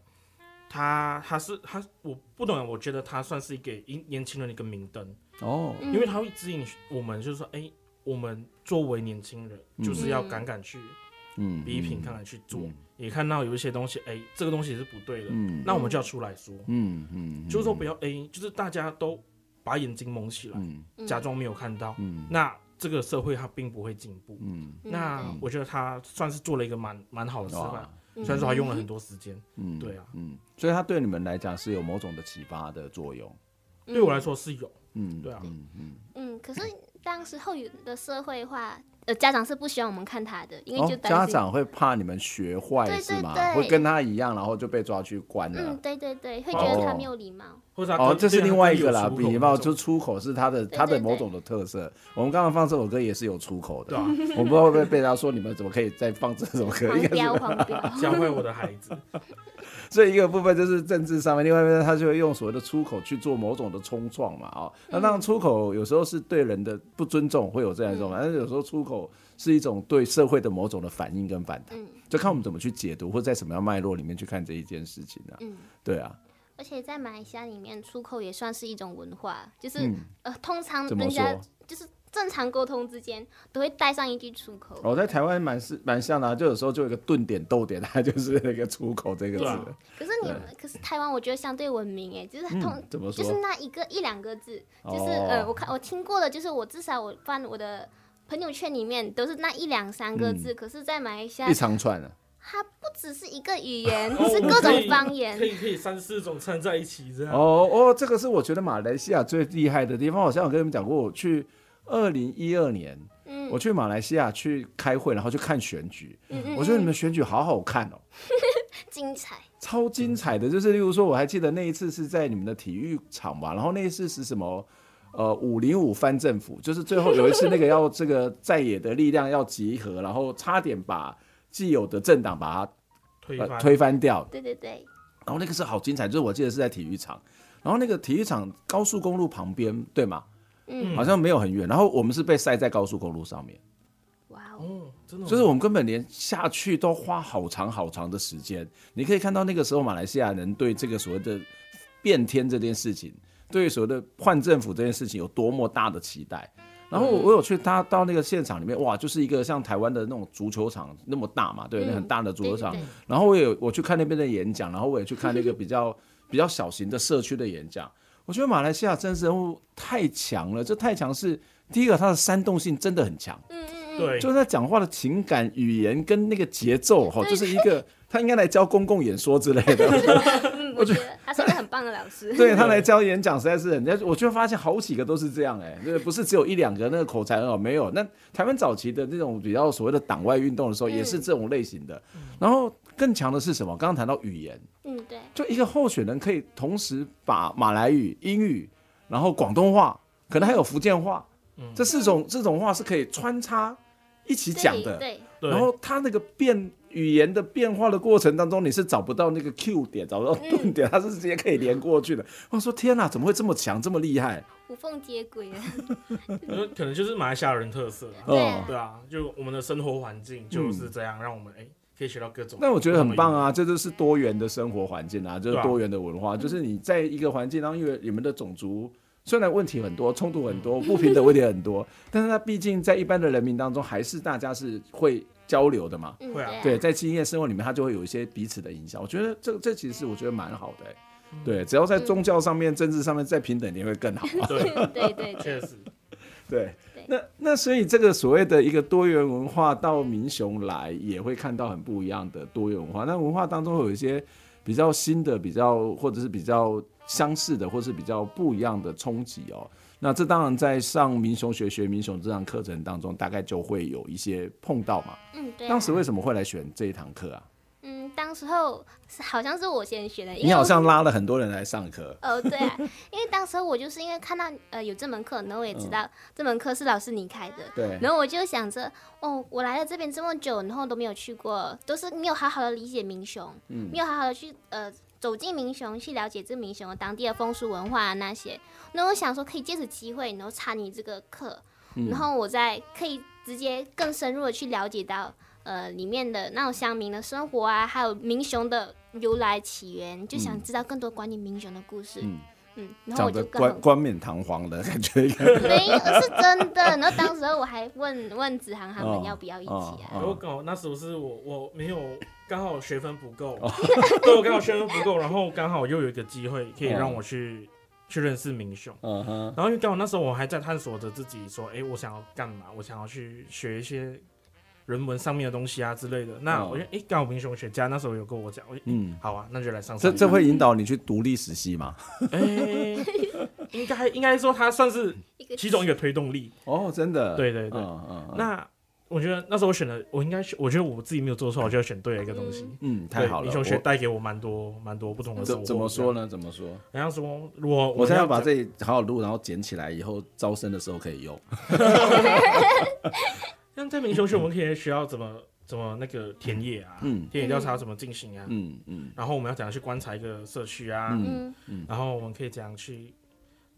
Speaker 4: 他他是他，我不懂，我觉得他算是给年轻人的一个明灯哦，因为他会指引我们，就是说，哎、欸，我们作为年轻人，就是要敢敢去嗯。比拼，敢敢去做，嗯、也看到有一些东西，哎、欸，这个东西是不对的，嗯，那我们就要出来说，嗯嗯，就是说不要哎、欸，就是大家都把眼睛蒙起来，嗯、假装没有看到，嗯，那。这个社会它并不会进步，嗯，那我觉得他算是做了一个蛮蛮好的示范，虽然说他用了很多时间，嗯，对啊，
Speaker 1: 嗯，所以他对你们来讲是有某种的启发的作用，
Speaker 4: 对我来说是有，嗯，对啊，嗯
Speaker 3: 嗯嗯，可是当时候有的社会化呃，家长是不希望我们看他的，因为就、哦、
Speaker 1: 家长会怕你们学坏是吗？会跟他一样，然后就被抓去关了。
Speaker 3: 嗯，对对对，会觉得他没有礼貌。
Speaker 1: 哦，哦，这是另外一个啦，礼貌就出口是他的他的某种的特色。我们刚刚放这首歌也是有出口的，对啊，我不知道会不会被他说你们怎么可以再放这首歌？应该是
Speaker 3: 黄标，
Speaker 4: 教会我的孩子。
Speaker 1: 这一个部分就是政治上面，另外一边他就会用所谓的出口去做某种的冲撞嘛，啊，那当然出口有时候是对人的不尊重，会有这样一种，反正有时候出口是一种对社会的某种的反应跟反弹，就看我们怎么去解读，或在什么样脉络里面去看这一件事情啊，对啊，
Speaker 3: 而且在马来西亚里面，出口也算是一种文化，就是呃，通常人家就是。正常沟通之间都会带上一句出口。
Speaker 1: 哦，在台湾蛮是蛮像的，啊，就有时候就有一个顿点逗点，它就是那个出口这个字。啊、
Speaker 3: 可是你，对可是台湾我觉得相对文明哎，就是通，嗯、怎么说？就是那一个一两个字，就是、哦、呃，我看我听过的，就是我至少我翻我的朋友圈里面都是那一两三个字，嗯、可是，在马来西亚
Speaker 1: 一长串啊。
Speaker 3: 它不只是一个语言，是各种方言，
Speaker 4: 可以可以三四种掺在一起这样。
Speaker 1: 哦哦，这个是我觉得马来西亚最厉害的地方。好像我跟你们讲过，我去。二零一二年，嗯，我去马来西亚去开会，然后去看选举。嗯嗯，我觉得你们选举好好看哦，
Speaker 3: 精彩，
Speaker 1: 超精彩的。就是例如说，我还记得那一次是在你们的体育场吧，然后那一次是什么？呃，五零五翻政府，就是最后有一次那个要这个在野的力量要集合，然后差点把既有的政党把它推翻、呃、推翻掉。
Speaker 3: 对对对。
Speaker 1: 然后那个是好精彩，就是我记得是在体育场，然后那个体育场高速公路旁边，对吗？嗯，好像没有很远，然后我们是被塞在高速公路上面。
Speaker 3: 哇哦，真的，
Speaker 1: 就是我们根本连下去都花好长好长的时间。你可以看到那个时候马来西亚人对这个所谓的变天这件事情，对所谓的换政府这件事情有多么大的期待。然后我有去他到那个现场里面，哇，就是一个像台湾的那种足球场那么大嘛，对，那很大的足球场。然后我也我去看那边的演讲，然后我也去看那个比较比较小型的社区的演讲。我觉得马来西亚真实人物太强了，这太强是第一个，他的煽动性真的很强。嗯嗯嗯，对，就是他讲话的情感语言跟那个节奏哈，就是一个 他应该来教公共演说之类的。
Speaker 3: 我觉得他是个很棒的老师。
Speaker 1: 对，他来教演讲实在是人家，我就发现好几个都是这样哎，对，不是只有一两个那个口才很好，没有。那台湾早期的那种比较所谓的党外运动的时候，也是这种类型的。然后更强的是什么？刚刚谈到语言。嗯，对，就一个候选人可以同时把马来语、英语，然后广东话，可能还有福建话，嗯，这四种这种话是可以穿插一起讲的。对，对，然后他那个变语言的变化的过程当中，你是找不到那个 Q 点，找不到顿点，它是直接可以连过去的。我说天哪，怎么会这么强，这么厉害？
Speaker 3: 无缝接轨啊！
Speaker 4: 可能就是马来西亚人特色啊。对，对啊，就我们的生活环境就是这样，让我们哎。可以学到各种，
Speaker 1: 那我觉得很棒啊！这就是多元的生活环境啊，就是多元的文化，就是你在一个环境当中，因为你们的种族虽然问题很多、冲突很多、不平等问题很多，但是它毕竟在一般的人民当中，还是大家是会交流的嘛。会啊，对，在经验生活里面，它就会有一些彼此的影响。我觉得这这其实是我觉得蛮好的，对，只要在宗教上面、政治上面再平等一点会更好。
Speaker 4: 对 对对，确实，
Speaker 1: 对。那那所以这个所谓的一个多元文化到民雄来，也会看到很不一样的多元文化。那文化当中有一些比较新的、比较或者是比较相似的，或是比较不一样的冲击哦。那这当然在上民雄学学民雄这堂课程当中，大概就会有一些碰到嘛。嗯，对啊。当时为什么会来选这一堂课啊？
Speaker 3: 嗯当时候好像是我先选的，
Speaker 1: 你好像拉了很多人来上课。
Speaker 3: 哦，对啊，因为当时候我就是因为看到呃有这门课，然后我也知道这门课是老师你开的，对，然后我就想着哦，我来了这边这么久，然后都没有去过，都是没有好好的理解民雄，嗯，没有好好的去呃走进民雄去了解这民雄的当地的风俗文化啊那些，那我想说可以借此机会，然后参你这个课，嗯，然后我再可以直接更深入的去了解到。呃，里面的那种乡民的生活啊，还有民雄的由来起源，就想知道更多关于民雄的故事。嗯嗯，然后我就
Speaker 1: 冠冠冕堂皇的感觉，
Speaker 3: 没有是真的。然后当时我还问问子航他们要不要一起啊？
Speaker 4: 然后刚好那时候是我我没有刚好学分不够，对，我刚好学分不够，然后刚好又有一个机会可以让我去去认识民雄。嗯哼。然后因为刚好那时候我还在探索着自己，说，哎，我想要干嘛？我想要去学一些。人文上面的东西啊之类的，那我觉得，哎，刚好明雄学家那时候有跟我讲，我嗯，好啊，那就来上。
Speaker 1: 这这会引导你去读历史系吗？
Speaker 4: 哎，应该应该说它算是 其中一个推动力
Speaker 1: 哦，真的，
Speaker 4: 对对对，嗯，那我觉得那时候我选的，我应该选，我觉得我自己没有做错，我就要选对了一个东西。
Speaker 1: 嗯，太好了。
Speaker 4: 英雄学带给我蛮多蛮多不同的收获。
Speaker 1: 怎么说呢？怎么说？
Speaker 4: 好像说，如果
Speaker 1: 我现在要把这好好录，然后剪起来，以后招生的时候可以用。
Speaker 4: 像在英雄学，我们可以学到怎么怎么那个田野啊，嗯，田野调查怎么进行啊，嗯嗯。然后我们要怎样去观察一个社区啊，嗯嗯。然后我们可以怎样去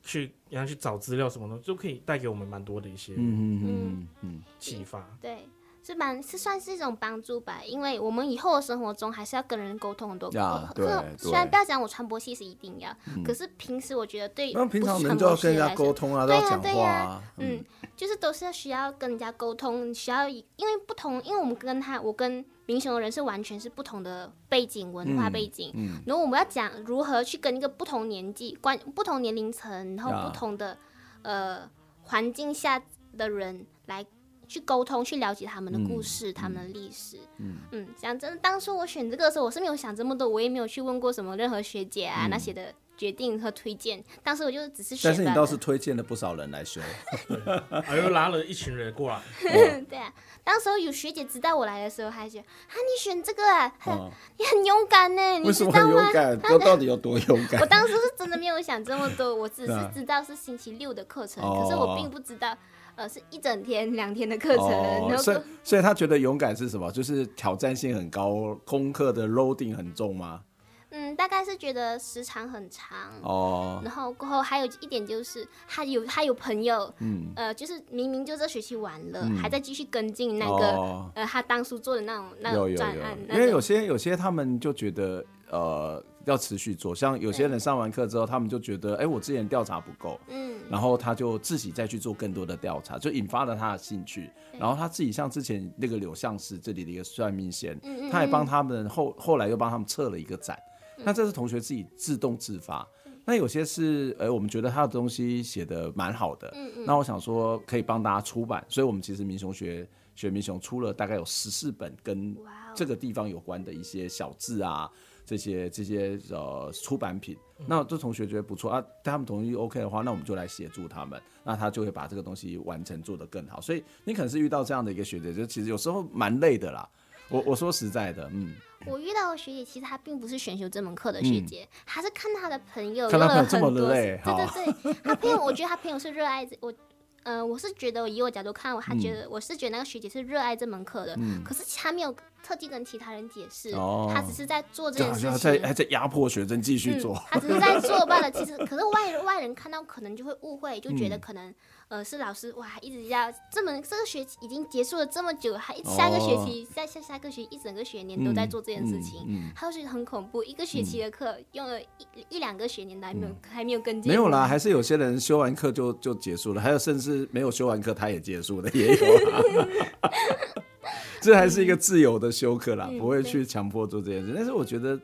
Speaker 4: 去然后去找资料什么的，就可以带给我们蛮多的一些，嗯嗯嗯嗯，启发。
Speaker 3: 对。是蛮是算是一种帮助吧，因为我们以后的生活中还是要跟人沟通很多。
Speaker 1: 啊，对。
Speaker 3: 虽然不要讲我传播系是一定要，可是平时我觉得对。
Speaker 1: 那平常人就要跟人家沟通啊，对呀对呀。
Speaker 3: 嗯，就是都是需要跟人家沟通，需要因为不同，因为我们跟他，我跟明雄的人是完全是不同的背景文化背景。嗯。然后我们要讲如何去跟一个不同年纪、关不同年龄层，然后不同的呃环境下的人来。去沟通，去了解他们的故事，嗯、他们的历史。嗯嗯，讲真的，当初我选这个的时候，我是没有想这么多，我也没有去问过什么任何学姐啊、嗯、那些的决定和推荐。当时我就只是选。
Speaker 1: 但是你倒是推荐了不少人来修，
Speaker 4: 还又拉了一群人过来。
Speaker 3: 对啊，当时有学姐知道我来的时候，还说：“啊，你选这个啊，哦、你很勇敢呢，你知道吗？”为什么勇敢？
Speaker 1: 我到底有多勇敢？
Speaker 3: 我当时是真的没有想这么多，我只是知道是星期六的课程，啊、可是我并不知道。呃，是一整天、两天的课程，哦、然后
Speaker 1: 所以所以他觉得勇敢是什么？就是挑战性很高，功课的 loading 很重吗？
Speaker 3: 嗯，大概是觉得时长很长哦。然后过后还有一点就是，他有他有朋友，嗯，呃，就是明明就这学期完了，嗯、还在继续跟进那个、哦、呃他当初做的那种那种专案。
Speaker 1: 因为有些有些他们就觉得呃。要持续做，像有些人上完课之后，他们就觉得，哎、欸，我之前调查不够，嗯，然后他就自己再去做更多的调查，就引发了他的兴趣。然后他自己像之前那个柳相师这里的一个算命仙，嗯、他还帮他们后后来又帮他们策了一个展。嗯、那这是同学自己自动自发。嗯、那有些是，哎、欸，我们觉得他的东西写的蛮好的，嗯嗯，那我想说可以帮大家出版，所以我们其实民雄学学民雄出了大概有十四本跟这个地方有关的一些小字啊。这些这些呃出版品，那这同学觉得不错啊，他们同意 OK 的话，那我们就来协助他们，那他就会把这个东西完成做得更好。所以你可能是遇到这样的一个学姐，就其实有时候蛮累的啦。我我说实在的，嗯，
Speaker 3: 我遇到的学姐其实她并不是选修这门课的学姐，她、嗯、是看她的朋友，
Speaker 1: 看她朋友这么累，
Speaker 3: 对对对，她朋友，我觉得她朋友是热爱我。嗯、呃，我是觉得以我角度看，我还觉得我是觉得那个学姐是热爱这门课的，嗯、可是她没有特地跟其他人解释，哦、她只是在做这件事情，还
Speaker 1: 在还在压迫学生继续做，
Speaker 3: 嗯，她只是在 做罢了。其实，可是外人外人看到可能就会误会，就觉得可能。嗯呃，是老师哇，一直要这么这个学期已经结束了这么久，还下个学期下下下个学一整个学年都在做这件事情，他会觉得很恐怖。一个学期的课用了一一两个学年都还没有还没有跟进。
Speaker 1: 没有啦，还是有些人修完课就就结束了，还有甚至没有修完课他也结束了，也有啊。这还是一个自由的休克啦，不会去强迫做这件事。但是我觉得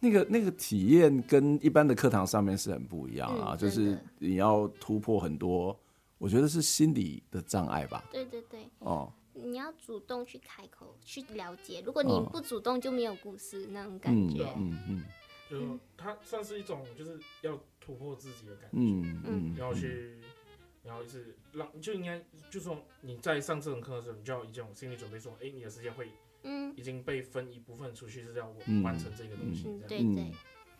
Speaker 1: 那个那个体验跟一般的课堂上面是很不一样啊，就是你要突破很多。我觉得是心理的障碍吧。
Speaker 3: 对对对。哦。你要主动去开口去了解，如果你不主动，就没有故事那种感觉。嗯嗯。
Speaker 4: 就它算是一种，就是要突破自己的感觉。嗯嗯。要去，然后就是让，就应该就是说你在上这种课的时候，你就要已经有心理准备，说，哎，你的时间会，嗯，已经被分一部分出去，是要完成这个东西。
Speaker 3: 对对。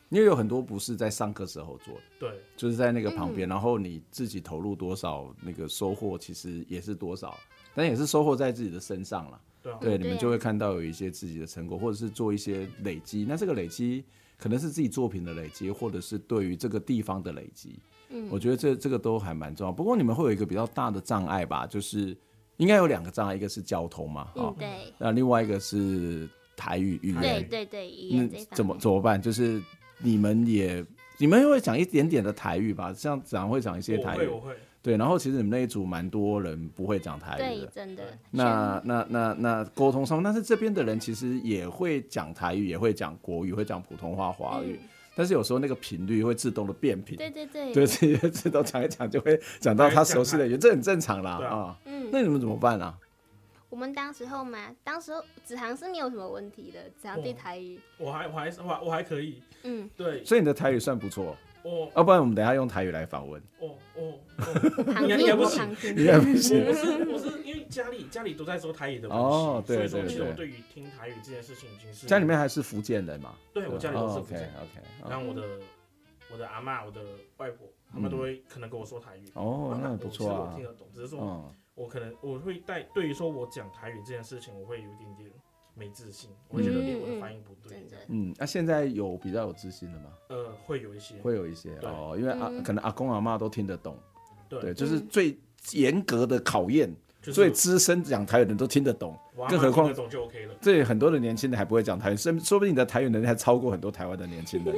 Speaker 1: 因为有很多不是在上课时候做的，
Speaker 4: 对，
Speaker 1: 就是在那个旁边，嗯、然后你自己投入多少，那个收获其实也是多少，但也是收获在自己的身上了。对，啊、对，你们就会看到有一些自己的成果，或者是做一些累积。那这个累积可能是自己作品的累积，或者是对于这个地方的累积。嗯，我觉得这这个都还蛮重要。不过你们会有一个比较大的障碍吧？就是应该有两个障碍，一个是交通嘛，哈、嗯，对。那另外一个是台语语言，
Speaker 3: 对对对，语言这
Speaker 1: 怎么怎么办？就是。你们也，你们会讲一点点的台语吧？像子航会讲一些台语，
Speaker 4: 我会，我会。
Speaker 1: 对，然后其实你们那一组蛮多人不会讲台语的，
Speaker 3: 对，真的。
Speaker 1: 那那那那沟通上，但是这边的人其实也会讲台语，也会讲国语，会讲普通话、华语，嗯、但是有时候那个频率会自动的变频，
Speaker 3: 对对对，
Speaker 1: 对，自己自动讲一讲就会讲到他熟悉的语言，这很正常啦啊。嗯，那你们怎么办啊？
Speaker 3: 我们当时候嘛，当时候子航是没有什么问题的，只要对台语，
Speaker 4: 我还我还我还我还可以，嗯，对，
Speaker 1: 所以你的台语算不错，
Speaker 4: 哦，
Speaker 1: 要不然我们等下用台语来访问。
Speaker 4: 哦哦，
Speaker 3: 旁听
Speaker 4: 应该不行，
Speaker 1: 应该不行。
Speaker 4: 我是我是因为家里家里都在说台语的关系，
Speaker 1: 哦，对对对，
Speaker 4: 所以说其实我对于听台语这件事情已经是
Speaker 1: 家里面还是福建人嘛？
Speaker 4: 对，我家里都是福建。
Speaker 1: OK OK。
Speaker 4: 然后我的我的阿妈、我的外婆，他们都会可能跟我说台语。
Speaker 1: 哦，那不错啊。
Speaker 4: 我听得懂，只是说我可能我会带对于说我讲台语这件事情，我会有一点点。没自信，我会觉得我的发音不对。
Speaker 1: 嗯，那现在有比较有自信了吗？
Speaker 4: 呃，会有一些，
Speaker 1: 会有一些哦，因为阿可能阿公阿妈都听得懂。
Speaker 4: 对，
Speaker 1: 就是最严格的考验，最资深讲台语的人都听得懂，更何况
Speaker 4: 就 OK 了。
Speaker 1: 这很多的年轻人还不会讲台语，说说不定你的台语能力还超过很多台湾的年轻人。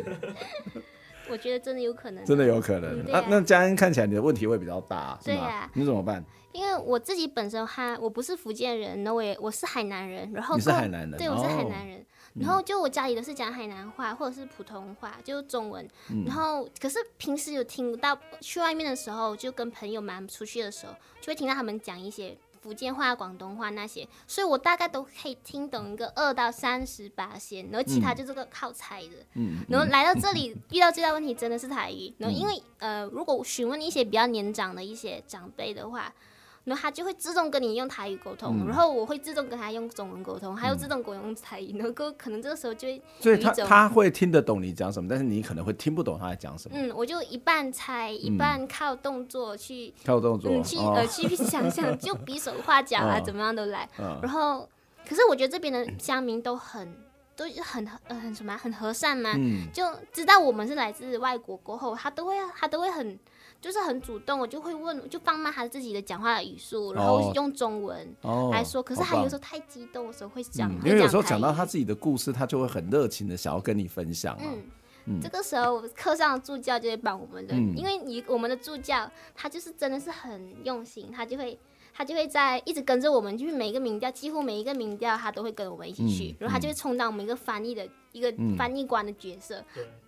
Speaker 3: 我觉得真的有可能，
Speaker 1: 真的有可能。那那佳恩看起来你的问题会比较大，是吗？你怎么办？
Speaker 3: 因为我自己本身哈，我不是福建人，那我也我是海南人，然后
Speaker 1: 你是海南人，
Speaker 3: 对，我是海南人，然后就我家里都是讲海南话或者是普通话，就是中文，然后可是平时有听到去外面的时候，就跟朋友们出去的时候，就会听到他们讲一些。福建话、广东话那些，所以我大概都可以听懂一个二到三十八线，然后其他就是个靠猜的。嗯，然后来到这里遇到最大问题真的是台语，然后因为呃，如果询问一些比较年长的一些长辈的话。然后他就会自动跟你用台语沟通，嗯、然后我会自动跟他用中文沟通，还有自动跟我用台语，然后可能这个时候就会，
Speaker 1: 所以他他会听得懂你讲什么，但是你可能会听不懂他在讲什么。
Speaker 3: 嗯，我就一半猜，一半靠动作去，
Speaker 1: 靠动作，
Speaker 3: 嗯、去、哦、呃去 想象，就比手画脚啊，哦、怎么样都来。哦、然后，可是我觉得这边的乡民都很都很呃很什么很和善嘛，嗯、就知道我们是来自外国过后，他都会他都会很。就是很主动，我就会问，就放慢他自己的讲话的语速，然后用中文来说。可是他有时候太激动的时候会讲，
Speaker 1: 因为有时候讲到他自己的故事，他就会很热情的想要跟你分享。嗯，这
Speaker 3: 个时候课上的助教就会帮我们的，因为你我们的助教他就是真的是很用心，他就会他就会在一直跟着我们，就是每一个民调，几乎每一个民调他都会跟我们一起去，然后他就会充当我们一个翻译的一个翻译官的角色。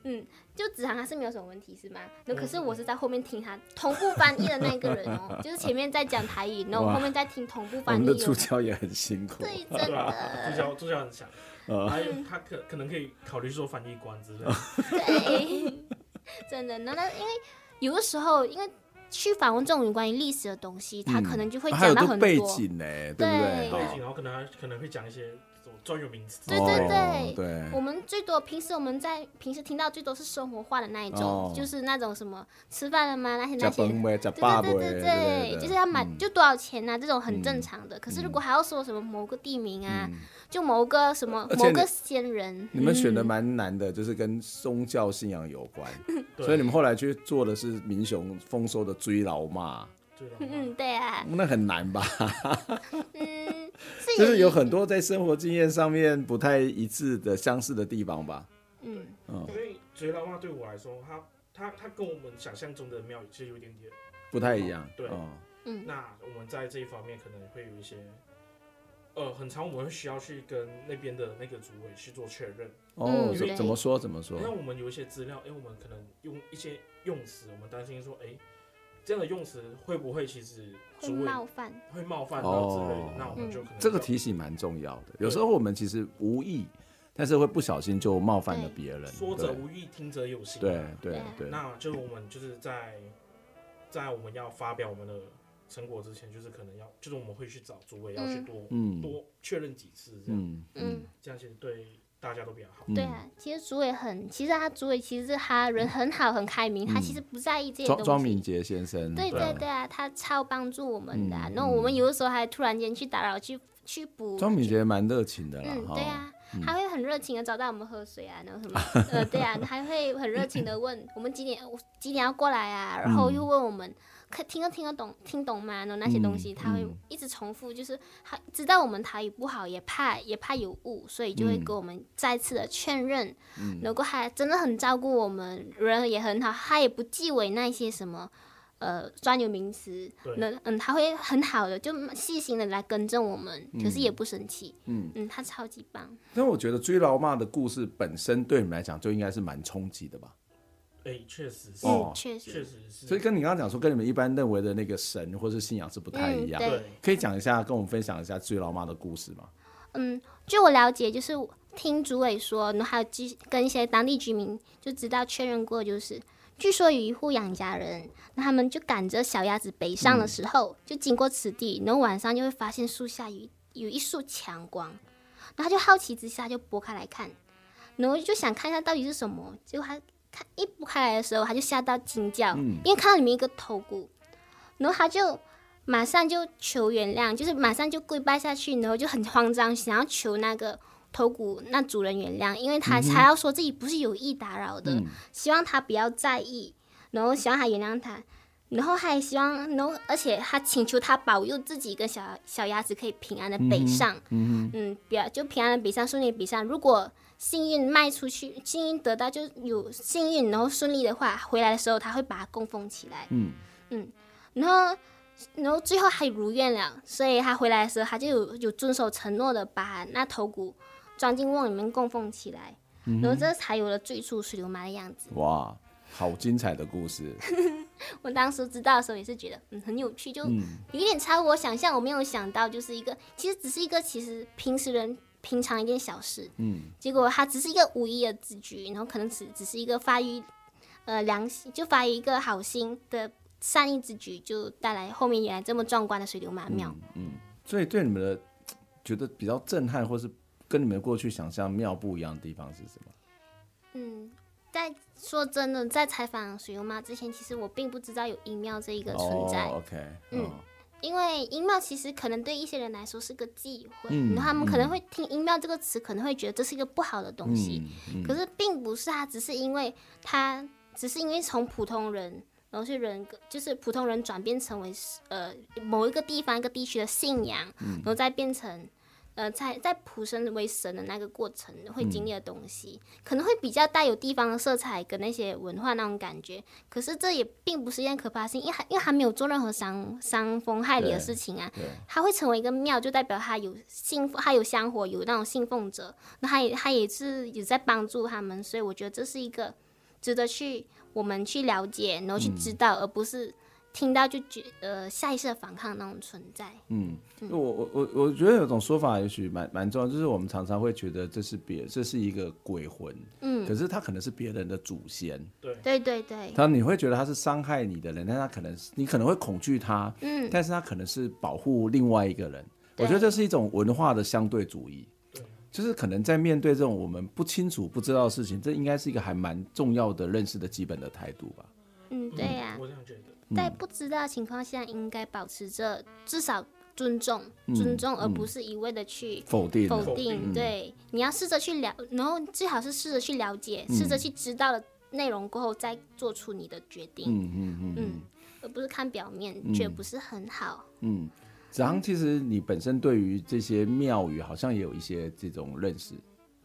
Speaker 3: 嗯。就子航他是没有什么问题是吗？那可是我是在后面听他同步翻译的那个人哦，就是前面在讲台语，然后后面在听同步翻译。
Speaker 1: 我们的助教也很辛苦。
Speaker 3: 对，真的。
Speaker 4: 助教助教很强，还 有他可可能可以考虑做翻译官之类的。
Speaker 3: 对，真的。那那因为有的时候，因为去访问这种有关于历史的东西，他可能就会讲到很多
Speaker 1: 背景呢，对不对？
Speaker 4: 背景，然后可能还可能会讲一些。专有名词，
Speaker 3: 对对对，对，我们最多平时我们在平时听到最多是生活化的那一种，就是那种什么吃饭了吗？那些那些，对对对对对，就是要买就多少钱呐？这种很正常的。可是如果还要说什么某个地名啊，就某个什么某个先人，
Speaker 1: 你们选的蛮难的，就是跟宗教信仰有关，所以你们后来去做的是民雄丰收的追老妈。
Speaker 3: 嗯，对啊，
Speaker 1: 那很难吧？嗯，就是有很多在生活经验上面不太一致的相似的地方吧。
Speaker 3: 嗯，
Speaker 4: 因为追老妈对我来说，他他他跟我们想象中的庙宇其实有点点
Speaker 1: 不太一样。
Speaker 4: 对，嗯，那我们在这一方面可能会有一些，呃，很长我们会需要去跟那边的那个主委去做确认。
Speaker 1: 哦，怎么说怎么说？
Speaker 4: 那我们有一些资料，哎，我们可能用一些用词，我们担心说，哎。这样的用词会不会其实
Speaker 3: 会冒犯？
Speaker 4: 会冒犯到之类的，那我们就可能
Speaker 1: 这个提醒蛮重要的。有时候我们其实无意，但是会不小心就冒犯了别人。
Speaker 4: 说者无意，听者有心。
Speaker 1: 对对对。
Speaker 4: 那就是我们就是在在我们要发表我们的成果之前，就是可能要就是我们会去找主委要去多多确认几次这样。嗯嗯，这样其实对。大家都比较好。
Speaker 3: 对啊，其实主委很，其实他主委其实他人很好，很开明，他其实不在意这些东西。
Speaker 1: 庄敏杰先生。
Speaker 3: 对对对啊，他超帮助我们的。那我们有的时候还突然间去打扰，去去补。
Speaker 1: 庄敏杰蛮热情的啦。
Speaker 3: 嗯，对啊，他会很热情的找到我们喝水啊，然后什么，呃，对啊，还会很热情的问 我们几点，几点要过来啊，然后又问我们。可听得听得懂听懂吗？然后那些东西他会一直重复，就是他知道我们台语不好，也怕也怕有误，所以就会给我们再次的确认。如果还真的很照顾我们，人也很好，他也不忌讳那些什么呃专有名词。那嗯，他会很好的就细心的来更正我们，可是也不生气。嗯嗯，他超级棒。
Speaker 1: 但我觉得追老妈的故事本身对你们来讲就应该是蛮冲击的吧？
Speaker 4: 哎，确实是，
Speaker 1: 哦，
Speaker 3: 确实，
Speaker 4: 确实是。
Speaker 1: 所以跟你刚刚讲说，跟你们一般认为的那个神或是信仰是不太一样。对，可以讲一下，跟我们分享一下最老妈的故事吗？
Speaker 3: 嗯，据我了解，就是听主委说，然后还有跟一些当地居民就知道确认过，就是据说有一户养家人，那他们就赶着小鸭子北上的时候，嗯、就经过此地，然后晚上就会发现树下有有一束强光，然后他就好奇之下就拨开来看，然后就想看一下到底是什么，结果他看一拨开来的时候，他就吓到惊叫，嗯、因为看到里面一个头骨，然后他就马上就求原谅，就是马上就跪拜下去，然后就很慌张，想要求那个。头骨那主人原谅，因为他还要说自己不是有意打扰的，嗯、希望他不要在意，然后希望他原谅他，然后还希望，然后而且他请求他保佑自己跟小小鸭子可以平安的北上，嗯，嗯，嗯，不要就平安的北上，顺利北上。如果幸运卖出去，幸运得到就有幸运，然后顺利的话，回来的时候他会把它供奉起来，嗯嗯，然后然后最后还如愿了，所以他回来的时候，他就有有遵守承诺的把那头骨。装进瓮里面供奉起来，嗯、然后这才有了最初水流妈的样子。
Speaker 1: 哇，好精彩的故事！
Speaker 3: 我当时知道的时候也是觉得嗯很有趣，就有点超乎我想象。我没有想到就是一个，其实只是一个其实平时人平常一件小事，嗯，结果他只是一个无意的字句，然后可能只只是一个发于呃良心，就发于一个好心的善意之举，就带来后面原来这么壮观的水流妈庙。
Speaker 1: 嗯，所以对你们的觉得比较震撼，或是。跟你们过去想象庙不一样的地方是什么？
Speaker 3: 嗯，在说真的，在采访水流妈之前，其实我并不知道有阴庙这一个存在。
Speaker 1: Oh, OK，
Speaker 3: 嗯，哦、因为音庙其实可能对一些人来说是个忌讳，嗯、然后他们可能会听音庙这个词，可能会觉得这是一个不好的东西。嗯嗯、可是并不是，啊只是因为它只是因为从普通人，然后是人格，就是普通人转变成为呃某一个地方一个地区的信仰，嗯、然后再变成。呃，在在普生为神的那个过程会经历的东西，嗯、可能会比较带有地方的色彩跟那些文化那种感觉。可是这也并不是一件可怕性，因为还因为还没有做任何伤伤风害理的事情啊。他会成为一个庙，就代表他有信，他有香火，有那种信奉者，那他也他也是有在帮助他们。所以我觉得这是一个值得去我们去了解，然后去知道，嗯、而不是。听到就觉得下意识的反抗那种存在。嗯，
Speaker 1: 嗯我我我我觉得有种说法也许蛮蛮重要，就是我们常常会觉得这是别这是一个鬼魂，嗯，可是他可能是别人的祖先。
Speaker 4: 对
Speaker 3: 对对对。
Speaker 1: 他你会觉得他是伤害你的人，但他可能是你可能会恐惧他，嗯，但是他可能是保护另外一个人。我觉得这是一种文化的相对主义。对就是可能在面对这种我们不清楚不知道的事情，这应该是一个还蛮重要的认识的基本的态度吧。
Speaker 3: 嗯，对呀、啊。
Speaker 4: 我这样觉得。
Speaker 3: 在不知道的情况下，应该保持着至少尊重，嗯、尊重，而不是一味的去
Speaker 1: 否定。
Speaker 3: 否定，对，嗯、你要试着去了，然后最好是试着去了解，试着、嗯、去知道了内容过后，再做出你的决定。嗯嗯嗯，嗯，而不是看表面，觉得不是很好。
Speaker 1: 嗯，子航，其实你本身对于这些庙宇好像也有一些这种认识。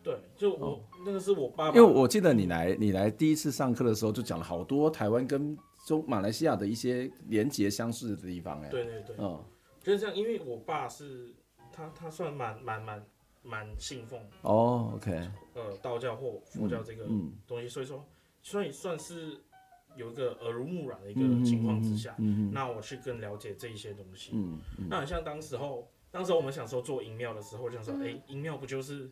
Speaker 4: 对，就我、哦、那个是我爸爸，
Speaker 1: 因为我记得你来，你来第一次上课的时候就讲了好多台湾跟。中马来西亚的一些连结相似的地方，哎，
Speaker 4: 对对对，嗯，就是这样，因为我爸是他，他算蛮蛮蛮蛮信奉
Speaker 1: 哦，OK，
Speaker 4: 呃，道教或佛教这个东西，所以说，所以算是有一个耳濡目染的一个情况之下，那我去更了解这一些东西，嗯，那很像当时候，当时候我们想说做阴庙的时候，就想说，哎，阴庙不就是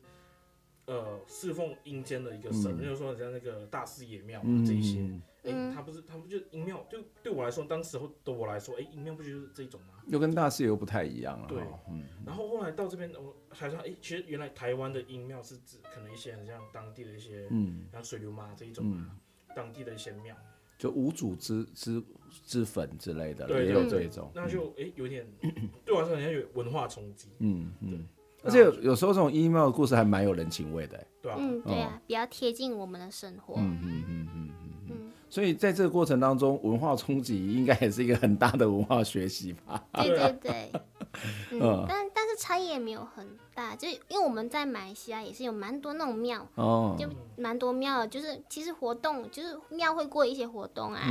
Speaker 4: 呃侍奉阴间的一个神，就是说像那个大师爷庙嘛，这一些。哎、欸，他不是，他不就音庙？就对我来说，当时候的我来说，哎、欸，阴庙不就是这种吗？
Speaker 1: 又跟大师又不太一样了。
Speaker 4: 对，嗯。然后后来到这边，我才说，哎、欸，其实原来台湾的音庙是指可能一些很像当地的一些，嗯，像水流妈这一种，嗯、当地的一些庙，
Speaker 1: 就无主之之之粉之类的，
Speaker 4: 对，
Speaker 1: 也有这一种。
Speaker 4: 那就哎、欸，有点对我来说好像有文化冲击，
Speaker 1: 嗯嗯。对而且有，有时候这种阴庙的故事还蛮有人情味的，
Speaker 4: 对啊，
Speaker 3: 嗯，对啊，比较贴近我们的生活。嗯嗯嗯
Speaker 1: 嗯嗯。所以在这个过程当中，文化冲击应该也是一个很大的文化学习吧？
Speaker 3: 对对对。嗯，但但是差异也没有很大，就因为我们在马来西亚也是有蛮多那种庙，哦，就蛮多庙，就是其实活动就是庙会过一些活动啊，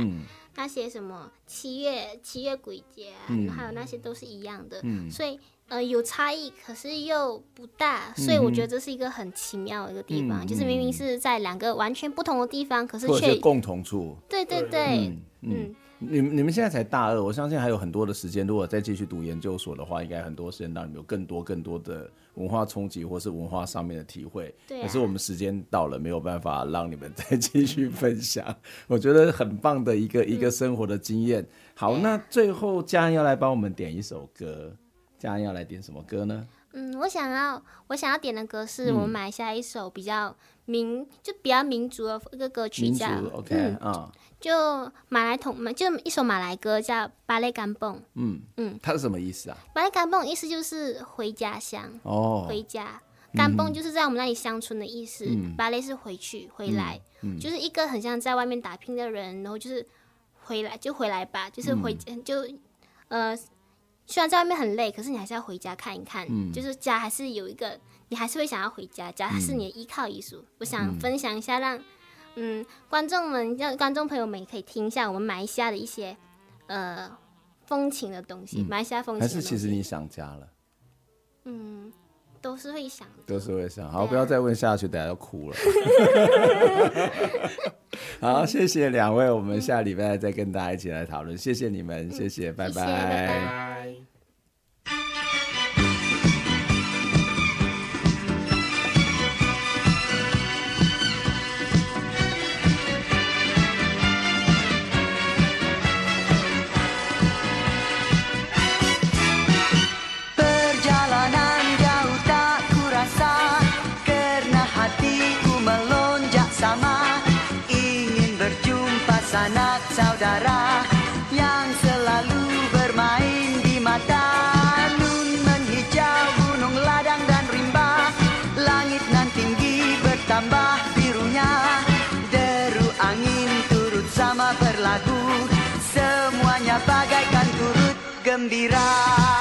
Speaker 3: 那些什么七月七月鬼节啊，还有那些都是一样的，所以。呃，有差异，可是又不大，所以我觉得这是一个很奇妙的一个地方，嗯、就是明明是在两个完全不同的地方，可是却
Speaker 1: 共同处。
Speaker 3: 对对对，嗯，嗯，
Speaker 1: 你你们现在才大二，我相信还有很多的时间。如果再继续读研究所的话，应该很多时间让你们有更多更多的文化冲击，或是文化上面的体会。
Speaker 3: 对啊。
Speaker 1: 可是我们时间到了，没有办法让你们 再继续分享。我觉得很棒的一个一个生活的经验。好，那最后家人要来帮我们点一首歌，家人要来点什么歌呢？
Speaker 3: 嗯，我想要我想要点的歌是我们马来西亚一首比较民、嗯、就比较民族的一个歌曲叫，
Speaker 1: 叫 OK 啊、嗯，
Speaker 3: 就马来同就一首马来歌叫《巴雷甘蹦》。
Speaker 1: 嗯嗯，它是什么意思啊？
Speaker 3: 巴雷甘蹦意思就是回家乡
Speaker 1: 哦，
Speaker 3: 回家。甘蹦就是在我们那里乡村的意思，嗯、巴雷是回去回来、就是一个很像在外面打拼的人，然后就是回来就回来吧，就是回、嗯、就呃。虽然在外面很累，可是你还是要回家看一看，嗯、就是家还是有一个，你还是会想要回家，家是你的依靠艺术、嗯。我想分享一下让，让嗯观众们、让观众朋友们也可以听一下我们马来西亚的一些呃风情的东西，马来西亚风情。还是
Speaker 1: 其实你想家了？
Speaker 3: 嗯，都是会想，
Speaker 1: 都是会想。好，不要再问下去，等下要哭了。好，谢谢两位，我们下礼拜再跟大家一起来讨论。谢谢你们，谢谢，拜拜。
Speaker 3: 谢谢拜拜。
Speaker 7: Gembira.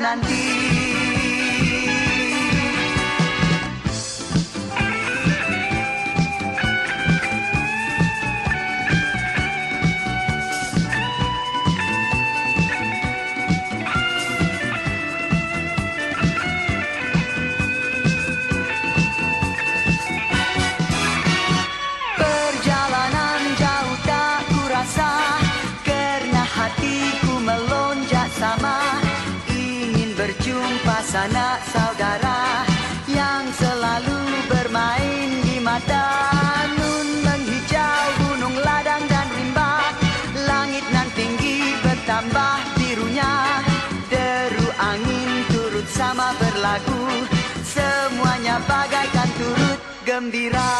Speaker 7: Nanti sanak saudara yang selalu bermain di mata. Nun menghijau gunung ladang dan rimba. Langit nan tinggi bertambah birunya Deru angin turut sama berlagu Semuanya bagaikan turut gembira